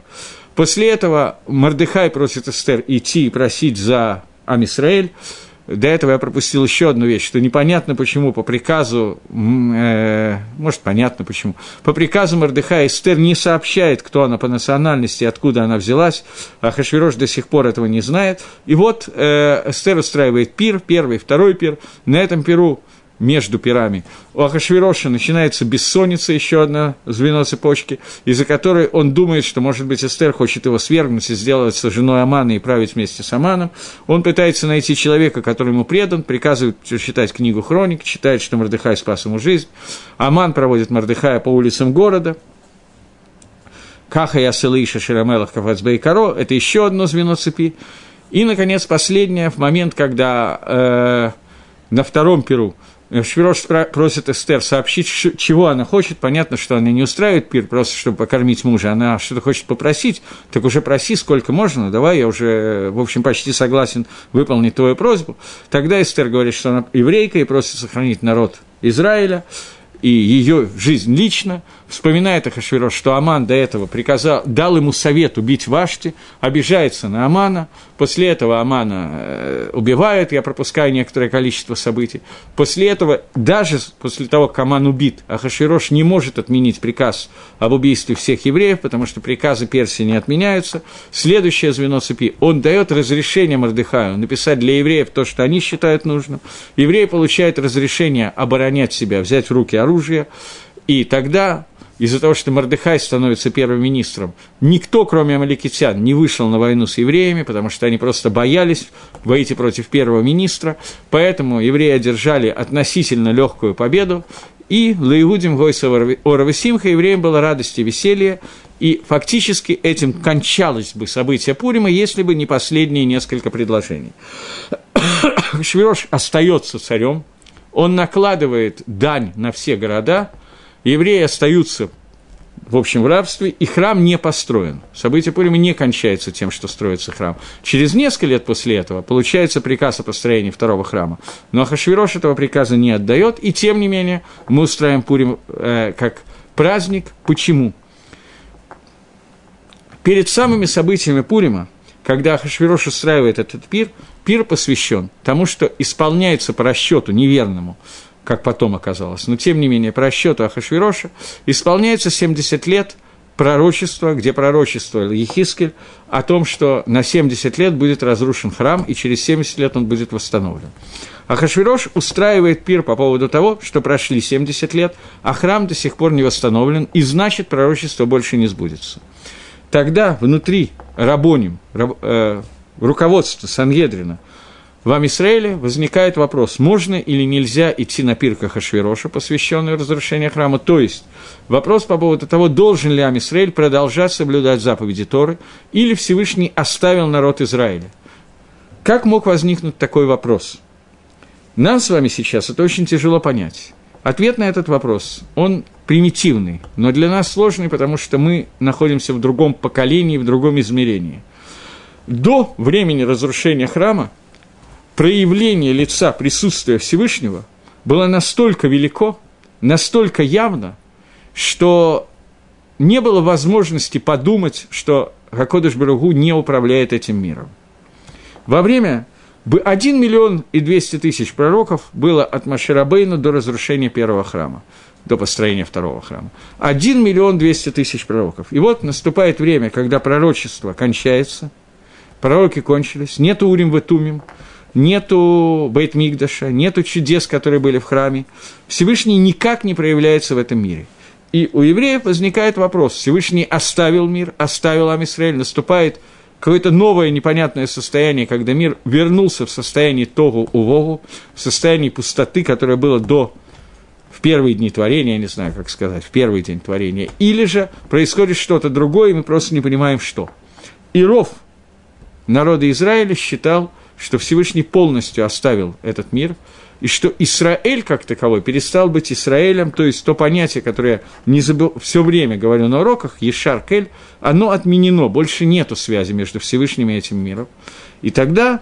A: После этого Мордыхай просит Эстер идти и просить за Амисраэль. до этого я пропустил еще одну вещь, что непонятно почему по приказу, э, может, понятно почему, по приказу Мордыха Эстер не сообщает, кто она по национальности, откуда она взялась, а Хашвирош до сих пор этого не знает. И вот э, Эстер устраивает пир, первый, второй пир. На этом пиру между пирами. У Ахашвироша начинается бессонница, еще одно звено цепочки, из-за которой он думает, что, может быть, Эстер хочет его свергнуть и сделать со женой Амана и править вместе с Аманом. Он пытается найти человека, который ему предан, приказывает читать книгу Хроник, читает, что Мордыхай спас ему жизнь. Аман проводит Мордыхая по улицам города. Каха Ясылыша Ширамелах Кафацбей Каро – это еще одно звено цепи. И, наконец, последнее, в момент, когда э, на втором перу Швирош просит Эстер сообщить, чего она хочет. Понятно, что она не устраивает пир просто, чтобы покормить мужа. Она что-то хочет попросить, так уже проси, сколько можно. Давай, я уже, в общем, почти согласен выполнить твою просьбу. Тогда Эстер говорит, что она еврейка и просит сохранить народ Израиля и ее жизнь лично, вспоминает Ахашвирош, что Аман до этого приказал, дал ему совет убить Вашти, обижается на Амана, после этого Амана э, убивают, я пропускаю некоторое количество событий, после этого, даже после того, как Аман убит, Ахашвирош не может отменить приказ об убийстве всех евреев, потому что приказы Персии не отменяются, следующее звено цепи, он дает разрешение Мордыхаю написать для евреев то, что они считают нужным, евреи получают разрешение оборонять себя, взять в руки оружие, и тогда из-за того, что Мордыхай становится первым министром, никто, кроме амаликитян, не вышел на войну с евреями, потому что они просто боялись выйти против первого министра, поэтому евреи одержали относительно легкую победу, и Лаиудим Гойса Оравесимха евреям было радость и веселье, и фактически этим кончалось бы событие Пурима, если бы не последние несколько предложений. Швирош остается царем, он накладывает дань на все города – евреи остаются в общем, в рабстве, и храм не построен. Событие Пурима не кончается тем, что строится храм. Через несколько лет после этого получается приказ о построении второго храма. Но Хашвирош этого приказа не отдает, и тем не менее мы устраиваем Пурим э, как праздник. Почему? Перед самыми событиями Пурима, когда Хашвирош устраивает этот пир, пир посвящен тому, что исполняется по расчету неверному как потом оказалось. Но, тем не менее, по расчету Ахашвироша исполняется 70 лет пророчества, где пророчествовал Ехискель о том, что на 70 лет будет разрушен храм, и через 70 лет он будет восстановлен. Ахашвирош устраивает пир по поводу того, что прошли 70 лет, а храм до сих пор не восстановлен, и значит, пророчество больше не сбудется. Тогда внутри Рабоним, раб, э, руководства Сангедрина – в Амисраиле возникает вопрос, можно или нельзя идти на пир Хашвироша, посвященный разрушению храма. То есть вопрос по поводу того, должен ли Амисраиль продолжать соблюдать заповеди Торы, или Всевышний оставил народ Израиля. Как мог возникнуть такой вопрос? Нам с вами сейчас это очень тяжело понять. Ответ на этот вопрос, он примитивный, но для нас сложный, потому что мы находимся в другом поколении, в другом измерении. До времени разрушения храма – проявление лица присутствия Всевышнего было настолько велико, настолько явно, что не было возможности подумать, что Гакодыш Баругу не управляет этим миром. Во время 1 миллион и 200 тысяч пророков было от Маширабейна до разрушения первого храма, до построения второго храма. 1 миллион 200 тысяч пророков. И вот наступает время, когда пророчество кончается, пророки кончились, нет Урим в Тумим, нету Бейтмигдаша, нету чудес, которые были в храме. Всевышний никак не проявляется в этом мире. И у евреев возникает вопрос, Всевышний оставил мир, оставил Амисраэль, наступает какое-то новое непонятное состояние, когда мир вернулся в состояние Тогу Увогу, в состоянии пустоты, которое было до в первые дни творения, я не знаю, как сказать, в первый день творения, или же происходит что-то другое, и мы просто не понимаем, что. Иров народа Израиля считал – что Всевышний полностью оставил этот мир, и что Израиль как таковой перестал быть Израилем, то есть то понятие, которое не забыл, все время говорю на уроках, Ешар Кель, оно отменено, больше нету связи между Всевышним и этим миром. И тогда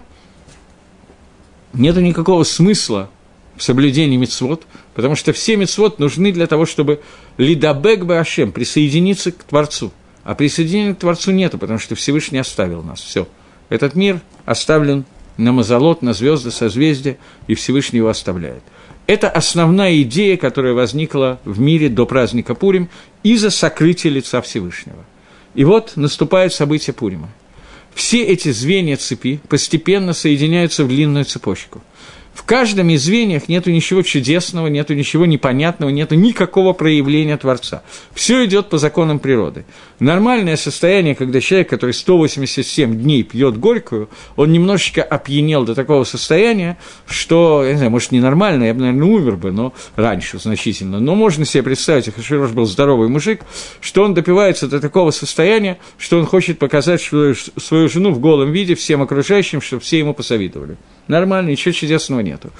A: нету никакого смысла в соблюдении мецвод, потому что все мецвод нужны для того, чтобы лидабек башем присоединиться к Творцу. А присоединения к Творцу нету, потому что Всевышний оставил нас. Все. Этот мир оставлен на мазолот, на звезды, созвездия, и Всевышний его оставляет. Это основная идея, которая возникла в мире до праздника Пурим из-за сокрытия лица Всевышнего. И вот наступает событие Пурима. Все эти звенья цепи постепенно соединяются в длинную цепочку – в каждом из звеньях нету ничего чудесного, нету ничего непонятного, нету никакого проявления Творца. Все идет по законам природы. Нормальное состояние, когда человек, который 187 дней пьет горькую, он немножечко опьянел до такого состояния, что, я не знаю, может, ненормально, я бы, наверное, умер бы, но раньше значительно. Но можно себе представить, если Хаширош был здоровый мужик, что он допивается до такого состояния, что он хочет показать свою жену в голом виде всем окружающим, чтобы все ему посоветовали. Нормально, ничего чудесного нету.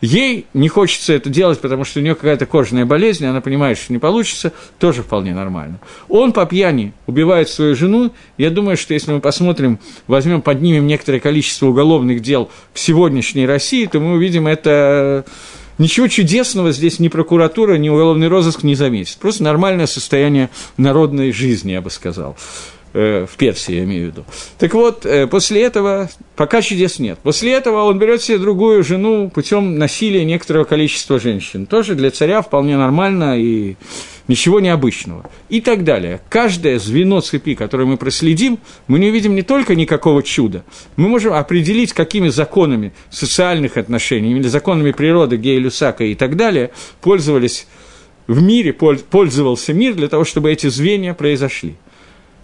A: Ей не хочется это делать, потому что у нее какая-то кожная болезнь, она понимает, что не получится, тоже вполне нормально. Он по пьяни убивает свою жену. Я думаю, что если мы посмотрим, возьмем, поднимем некоторое количество уголовных дел в сегодняшней России, то мы увидим это Ничего чудесного здесь ни прокуратура, ни уголовный розыск не заметит. Просто нормальное состояние народной жизни, я бы сказал. Э, в Персии, я имею в виду. Так вот, э, после этого пока чудес нет. После этого он берет себе другую жену путем насилия некоторого количества женщин. Тоже для царя вполне нормально и ничего необычного. И так далее. Каждое звено цепи, которое мы проследим, мы не увидим не только никакого чуда, мы можем определить, какими законами социальных отношений или законами природы Гея Люсака и так далее пользовались в мире, пользовался мир для того, чтобы эти звенья произошли.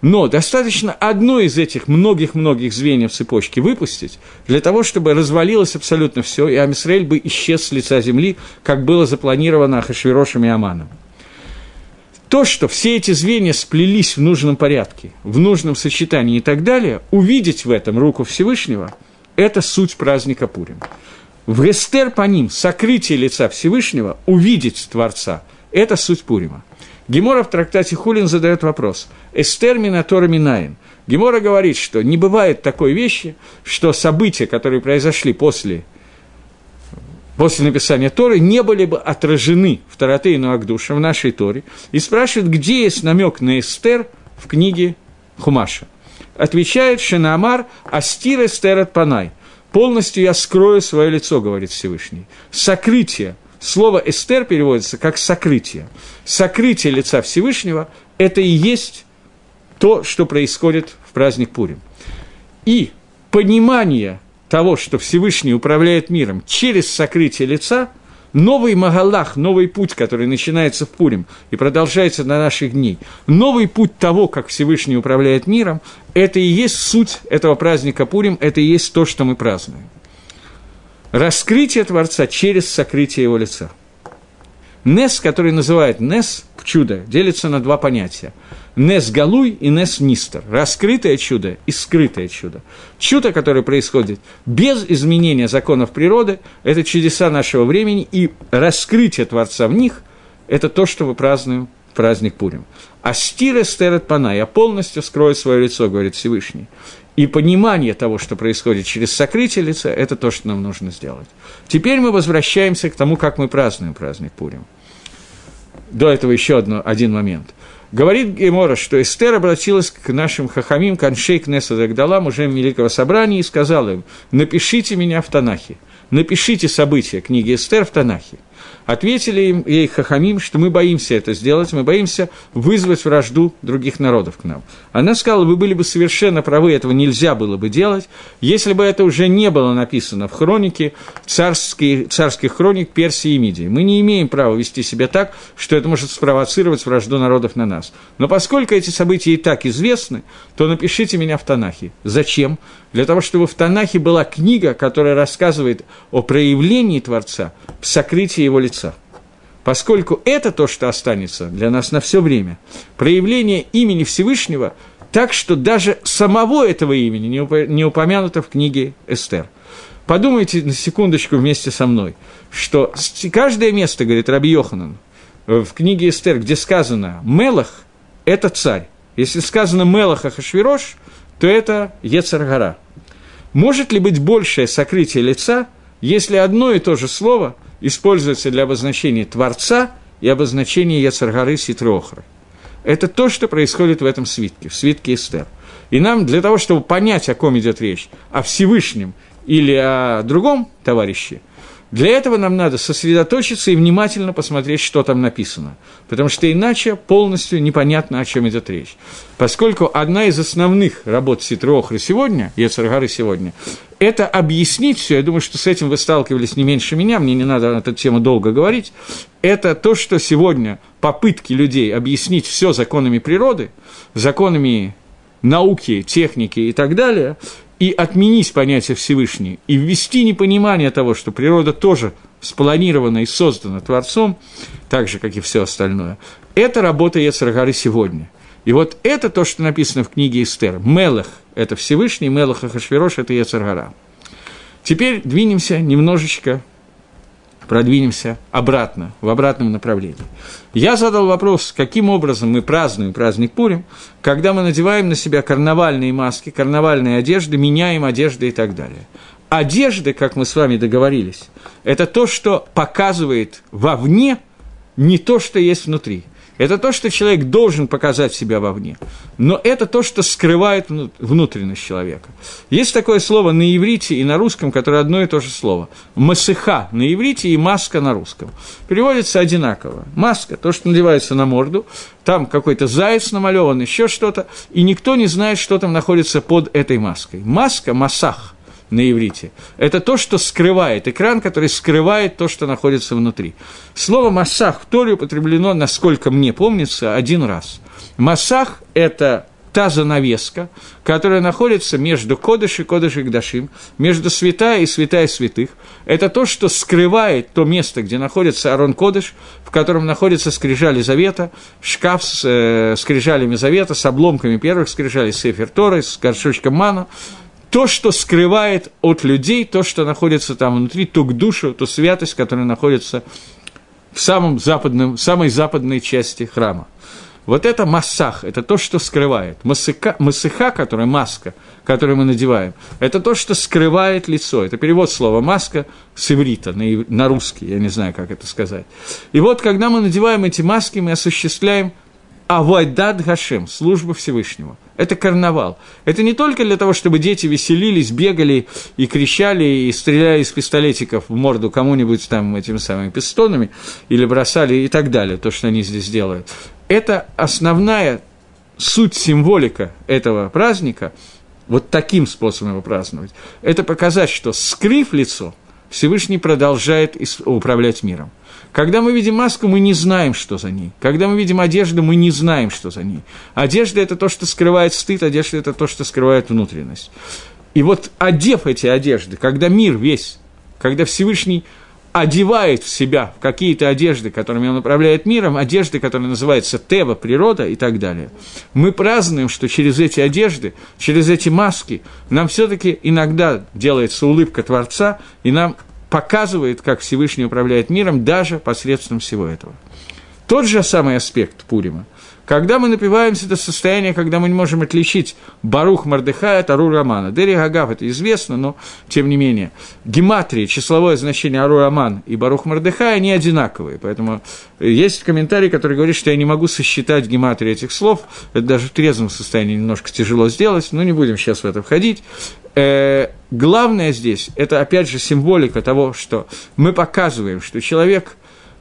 A: Но достаточно одно из этих многих-многих звеньев цепочки выпустить, для того, чтобы развалилось абсолютно все, и Амисраэль бы исчез с лица земли, как было запланировано Ахашвирошем и Аманом. То, что все эти звенья сплелись в нужном порядке, в нужном сочетании и так далее, увидеть в этом руку Всевышнего – это суть праздника Пурим. В Гестер по ним, сокрытие лица Всевышнего, увидеть Творца – это суть Пурима. Гемора в трактате Хулин задает вопрос. Эстер Минатора Минаин. Гемора говорит, что не бывает такой вещи, что события, которые произошли после, после написания Торы, не были бы отражены в Таратейну Агдуша, в нашей Торе, и спрашивает, где есть намек на Эстер в книге Хумаша. Отвечает Шенаамар Астир Эстер от Панай. Полностью я скрою свое лицо, говорит Всевышний. Сокрытие – Слово «эстер» переводится как «сокрытие». Сокрытие лица Всевышнего – это и есть то, что происходит в праздник Пурим. И понимание того, что Всевышний управляет миром через сокрытие лица, новый Магалах, новый путь, который начинается в Пурим и продолжается на наших дней, новый путь того, как Всевышний управляет миром, это и есть суть этого праздника Пурим, это и есть то, что мы празднуем раскрытие Творца через сокрытие его лица. Нес, который называют Нес, чудо, делится на два понятия. Нес Галуй и Нес Нистер. Раскрытое чудо и скрытое чудо. Чудо, которое происходит без изменения законов природы, это чудеса нашего времени, и раскрытие Творца в них – это то, что мы празднуем праздник Пурим. А стира стерет пана, я полностью скрою свое лицо, говорит Всевышний. И понимание того, что происходит через сокрытие лица, это то, что нам нужно сделать. Теперь мы возвращаемся к тому, как мы празднуем праздник Пурим. До этого еще одно, один момент. Говорит Гемора, что Эстер обратилась к нашим хахамим, к Аншей Кнеса Дагдала, мужем Великого Собрания, и сказала им, напишите меня в Танахе, напишите события книги Эстер в Танахе. Ответили им, ей Хахамим, что мы боимся это сделать, мы боимся вызвать вражду других народов к нам. Она сказала, вы были бы совершенно правы, этого нельзя было бы делать, если бы это уже не было написано в хронике царских, царских хроник Персии и Мидии. Мы не имеем права вести себя так, что это может спровоцировать вражду народов на нас. Но поскольку эти события и так известны, то напишите меня в Танахе. Зачем? Для того, чтобы в Танахе была книга, которая рассказывает о проявлении Творца, в сокрытии его лица. Поскольку это то, что останется для нас на все время, проявление имени Всевышнего, так что даже самого этого имени не упомянуто в книге Эстер. Подумайте на секундочку вместе со мной, что каждое место, говорит Раби Йоханан, в книге Эстер, где сказано «Мелах» – это царь. Если сказано «Мелах Ахашвирош», то это Ецаргара. Может ли быть большее сокрытие лица, если одно и то же слово – используется для обозначения Творца и обозначения Яцаргары Ситрохры. Это то, что происходит в этом свитке, в свитке Эстер. И нам для того, чтобы понять, о ком идет речь, о Всевышнем или о другом товарище, для этого нам надо сосредоточиться и внимательно посмотреть, что там написано, потому что иначе полностью непонятно, о чем идет речь. Поскольку одна из основных работ Ситрохры сегодня, Ецаргары сегодня, это объяснить все, я думаю, что с этим вы сталкивались не меньше меня, мне не надо на эту тему долго говорить, это то, что сегодня попытки людей объяснить все законами природы, законами науки, техники и так далее, и отменить понятие Всевышний, и ввести непонимание того, что природа тоже спланирована и создана Творцом, так же, как и все остальное, это работа Ецаргары сегодня. И вот это то, что написано в книге Эстер. Мелах – это Всевышний, Мелах Ахашвирош – это Ецаргара. Теперь двинемся немножечко продвинемся обратно, в обратном направлении. Я задал вопрос, каким образом мы празднуем праздник Пурим, когда мы надеваем на себя карнавальные маски, карнавальные одежды, меняем одежды и так далее. Одежды, как мы с вами договорились, это то, что показывает вовне не то, что есть внутри – это то, что человек должен показать себя вовне. Но это то, что скрывает внутренность человека. Есть такое слово на иврите и на русском, которое одно и то же слово. Масыха на иврите и маска на русском. Переводится одинаково. Маска, то, что надевается на морду, там какой-то заяц намалеван, еще что-то, и никто не знает, что там находится под этой маской. Маска, масах – на иврите. Это то, что скрывает, экран, который скрывает то, что находится внутри. Слово «массах» в Торе употреблено, насколько мне помнится, один раз. «Массах» – это та занавеска, которая находится между Кодыш и Кодыш и Гдашим, между святая и святая святых. Это то, что скрывает то место, где находится Арон Кодыш, в котором находится скрижали Завета, шкаф с э, скрижалями Завета, с обломками первых скрижалей, Сефер Торы, с горшочком Мана, то, что скрывает от людей, то, что находится там внутри, ту душу, ту святость, которая находится в самом западном, самой западной части храма. Вот это массах, это то, что скрывает. Масыка, масыха, которая маска, которую мы надеваем, это то, что скрывает лицо. Это перевод слова маска с иврита на, на русский, я не знаю, как это сказать. И вот, когда мы надеваем эти маски, мы осуществляем авайдад гашем, служба Всевышнего – это карнавал. Это не только для того, чтобы дети веселились, бегали и кричали, и стреляли из пистолетиков в морду кому-нибудь там этими самыми пистонами, или бросали и так далее, то, что они здесь делают. Это основная суть, символика этого праздника, вот таким способом его праздновать, это показать, что скрыв лицо, Всевышний продолжает управлять миром. Когда мы видим маску, мы не знаем, что за ней. Когда мы видим одежду, мы не знаем, что за ней. Одежда – это то, что скрывает стыд, одежда – это то, что скрывает внутренность. И вот одев эти одежды, когда мир весь, когда Всевышний одевает в себя какие-то одежды, которыми он управляет миром, одежды, которые называются Тева, природа и так далее. Мы празднуем, что через эти одежды, через эти маски нам все-таки иногда делается улыбка Творца, и нам показывает, как Всевышний управляет миром даже посредством всего этого. Тот же самый аспект Пурима. Когда мы напиваемся до состояния, когда мы не можем отличить Барух Мардыхая от Ару Романа. Дери Гагав это известно, но тем не менее. Гематрия, числовое значение Ару Роман и Барух Мардыхая, они одинаковые. Поэтому есть комментарий, который говорит, что я не могу сосчитать гематрию этих слов. Это даже в трезвом состоянии немножко тяжело сделать, но не будем сейчас в это входить. Э, главное здесь – это, опять же, символика того, что мы показываем, что человек,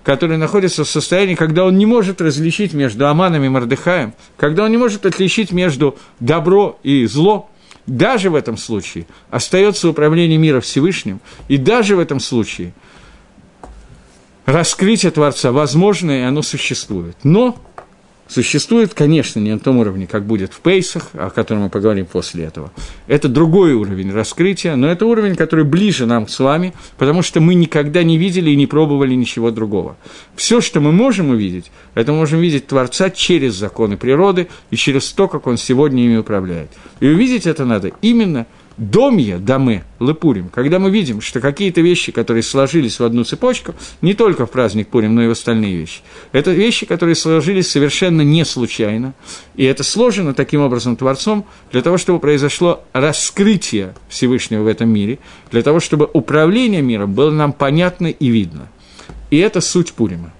A: который находится в состоянии, когда он не может различить между Аманом и Мордыхаем, когда он не может отличить между добро и зло, даже в этом случае остается управление мира Всевышним, и даже в этом случае раскрытие Творца возможно, и оно существует. Но существует, конечно, не на том уровне, как будет в Пейсах, о котором мы поговорим после этого. Это другой уровень раскрытия, но это уровень, который ближе нам с вами, потому что мы никогда не видели и не пробовали ничего другого. Все, что мы можем увидеть, это мы можем видеть Творца через законы природы и через то, как Он сегодня ими управляет. И увидеть это надо именно – домья, дамы, лыпурим, когда мы видим, что какие-то вещи, которые сложились в одну цепочку, не только в праздник Пурим, но и в остальные вещи, это вещи, которые сложились совершенно не случайно, и это сложено таким образом Творцом для того, чтобы произошло раскрытие Всевышнего в этом мире, для того, чтобы управление миром было нам понятно и видно. И это суть Пурима.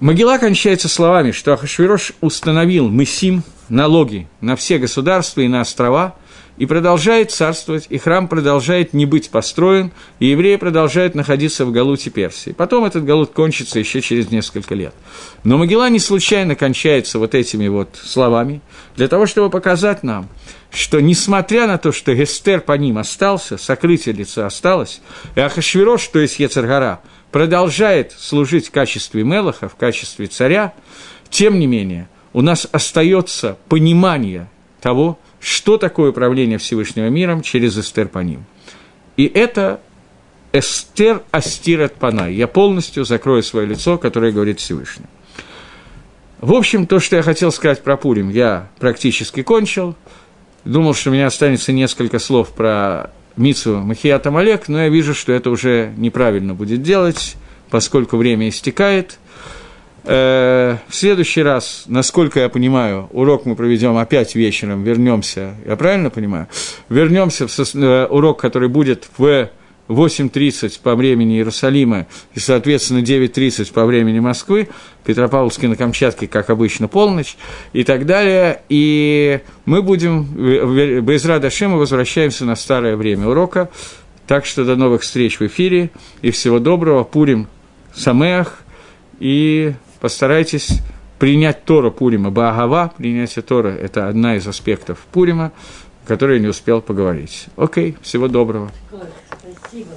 A: Могила кончается словами, что Ахашвирош установил Мессим, налоги на все государства и на острова, и продолжает царствовать, и храм продолжает не быть построен, и евреи продолжают находиться в Галуте Персии. Потом этот Галут кончится еще через несколько лет. Но Могила не случайно кончается вот этими вот словами, для того, чтобы показать нам, что несмотря на то, что Гестер по ним остался, сокрытие лица осталось, и Ахашвирош, то есть Ецаргара, продолжает служить в качестве Мелаха, в качестве царя, тем не менее, у нас остается понимание того, что такое управление Всевышнего миром через Эстер по ним. И это Эстер Астират Панай. Я полностью закрою свое лицо, которое говорит Всевышний. В общем, то, что я хотел сказать про Пурим, я практически кончил. Думал, что у меня останется несколько слов про Мицу Махията Малек, но я вижу, что это уже неправильно будет делать, поскольку время истекает – в следующий раз, насколько я понимаю, урок мы проведем опять вечером, вернемся, я правильно понимаю? Вернемся в э, урок, который будет в 8.30 по времени Иерусалима и, соответственно, 9.30 по времени Москвы, Петропавловский на Камчатке, как обычно, полночь и так далее. И мы будем, без Радашема, возвращаемся на старое время урока. Так что до новых встреч в эфире и всего доброго. Пурим Самеах и постарайтесь принять Тора Пурима. Баагава, принятие Тора – это одна из аспектов Пурима, который я не успел поговорить. Окей, всего доброго. Спасибо.